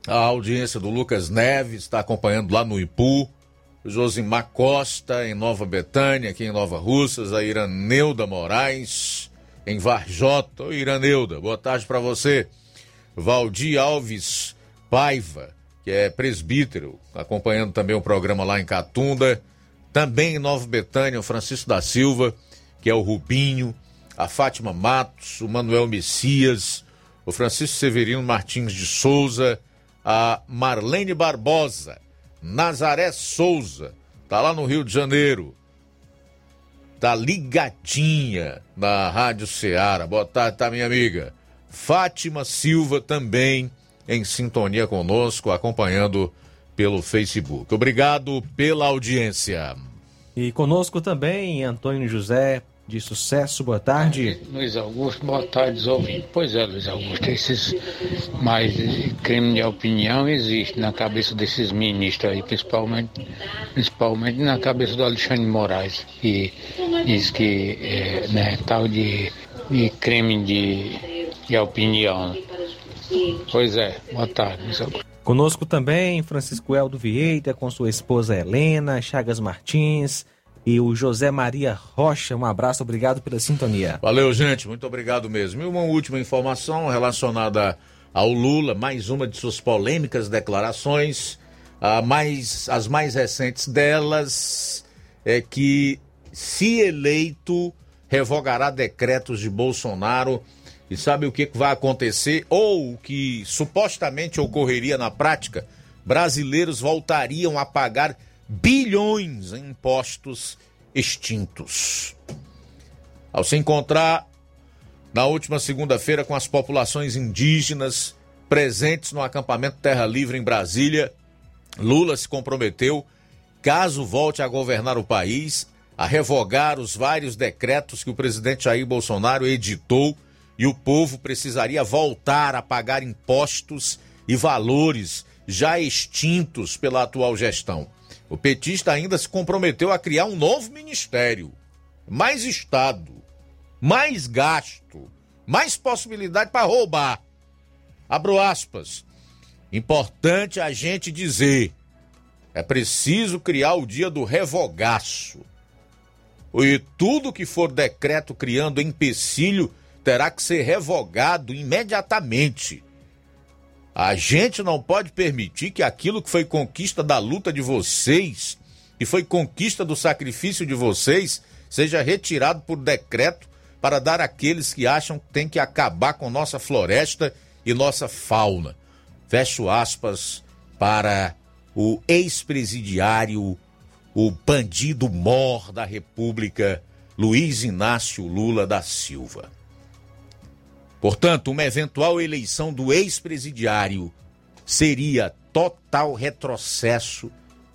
a audiência do Lucas Neves está acompanhando lá no Ipu. Josimar Costa, em Nova Betânia, aqui em Nova Russas. A Iraneuda Moraes, em Varjota. Oi, Iraneuda, boa tarde para você. Valdir Alves Paiva, que é presbítero, acompanhando também o programa lá em Catunda. Também em Nova Betânia, o Francisco da Silva, que é o Rubinho. A Fátima Matos, o Manuel Messias, o Francisco Severino Martins de Souza a Marlene Barbosa, Nazaré Souza, tá lá no Rio de Janeiro. Tá ligadinha na Rádio Ceará. Boa tarde, tá, minha amiga? Fátima Silva também em sintonia conosco, acompanhando pelo Facebook. Obrigado pela audiência. E conosco também Antônio José de Sucesso. Boa tarde. Luiz Augusto, boa tarde, ouvintes. Pois é, Luiz Augusto, esses mais crime de opinião existe na cabeça desses ministros aí, principalmente, principalmente na cabeça do Alexandre Moraes, que diz que é, né, tal de, de crime de, de opinião. Pois é, boa tarde. Conosco também Francisco Eldo Vieira, com sua esposa Helena, Chagas Martins e o José Maria Rocha. Um abraço, obrigado pela sintonia. Valeu, gente, muito obrigado mesmo. E uma última informação relacionada ao Lula, mais uma de suas polêmicas declarações, a mais, as mais recentes delas é que, se eleito, revogará decretos de Bolsonaro. E sabe o que vai acontecer? Ou o que supostamente ocorreria na prática? Brasileiros voltariam a pagar bilhões em impostos extintos. Ao se encontrar na última segunda-feira com as populações indígenas presentes no acampamento Terra Livre em Brasília, Lula se comprometeu, caso volte a governar o país, a revogar os vários decretos que o presidente Jair Bolsonaro editou e o povo precisaria voltar a pagar impostos e valores já extintos pela atual gestão. O petista ainda se comprometeu a criar um novo ministério, mais Estado, mais gasto, mais possibilidade para roubar. Abro aspas. Importante a gente dizer: é preciso criar o dia do revogaço. E tudo que for decreto criando empecilho terá que ser revogado imediatamente. A gente não pode permitir que aquilo que foi conquista da luta de vocês, que foi conquista do sacrifício de vocês, seja retirado por decreto para dar àqueles que acham que tem que acabar com nossa floresta e nossa fauna. Fecho aspas para o ex-presidiário, o bandido mor da República, Luiz Inácio Lula da Silva. Portanto, uma eventual eleição do ex-presidiário seria total retrocesso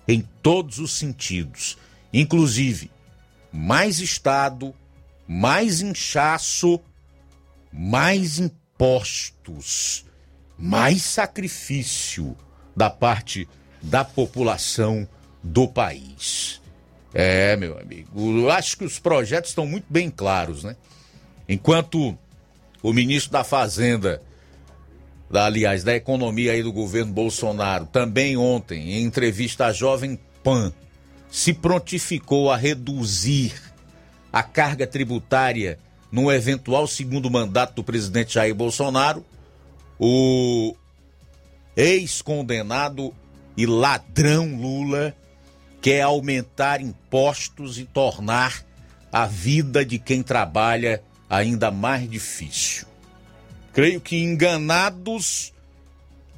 em todos os sentidos, inclusive mais Estado, mais inchaço, mais impostos, mais sacrifício da parte da população do país. É, meu amigo, acho que os projetos estão muito bem claros, né? Enquanto o ministro da Fazenda, da, aliás, da Economia aí do governo Bolsonaro, também ontem, em entrevista à Jovem Pan, se prontificou a reduzir a carga tributária no eventual segundo mandato do presidente Jair Bolsonaro, o ex-condenado e ladrão Lula quer aumentar impostos e tornar a vida de quem trabalha ainda mais difícil. Creio que enganados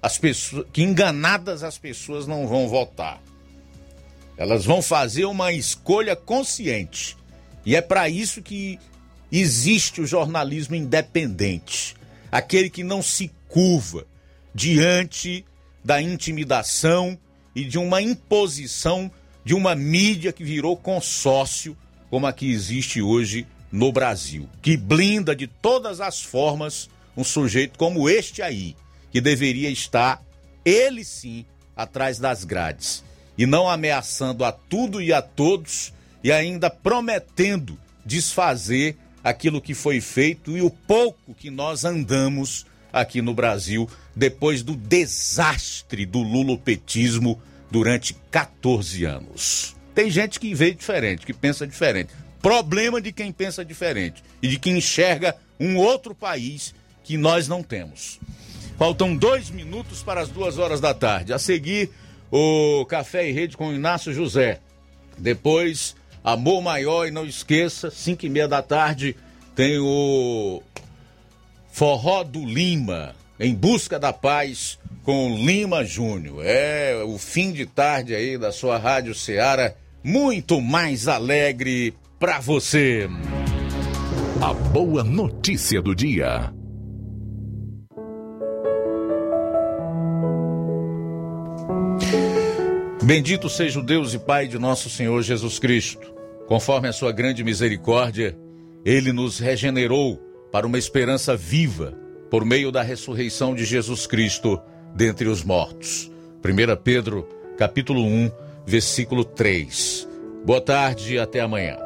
as pessoas, que enganadas as pessoas não vão votar. Elas vão fazer uma escolha consciente. E é para isso que existe o jornalismo independente, aquele que não se curva diante da intimidação e de uma imposição de uma mídia que virou consórcio como a que existe hoje no Brasil, que blinda de todas as formas um sujeito como este aí, que deveria estar, ele sim, atrás das grades, e não ameaçando a tudo e a todos e ainda prometendo desfazer aquilo que foi feito e o pouco que nós andamos aqui no Brasil depois do desastre do lulopetismo durante 14 anos. Tem gente que vê diferente, que pensa diferente. Problema de quem pensa diferente e de quem enxerga um outro país que nós não temos. Faltam dois minutos para as duas horas da tarde. A seguir, o Café e Rede com Inácio José. Depois, Amor Maior e não esqueça, cinco e meia da tarde, tem o Forró do Lima, em busca da paz com Lima Júnior. É o fim de tarde aí da sua Rádio Ceará, muito mais alegre para você. A boa notícia do dia. Bendito seja o Deus e Pai de nosso Senhor Jesus Cristo. Conforme a sua grande misericórdia, ele nos regenerou para uma esperança viva por meio da ressurreição de Jesus Cristo dentre os mortos. 1 Pedro, capítulo 1, versículo 3. Boa tarde e até amanhã.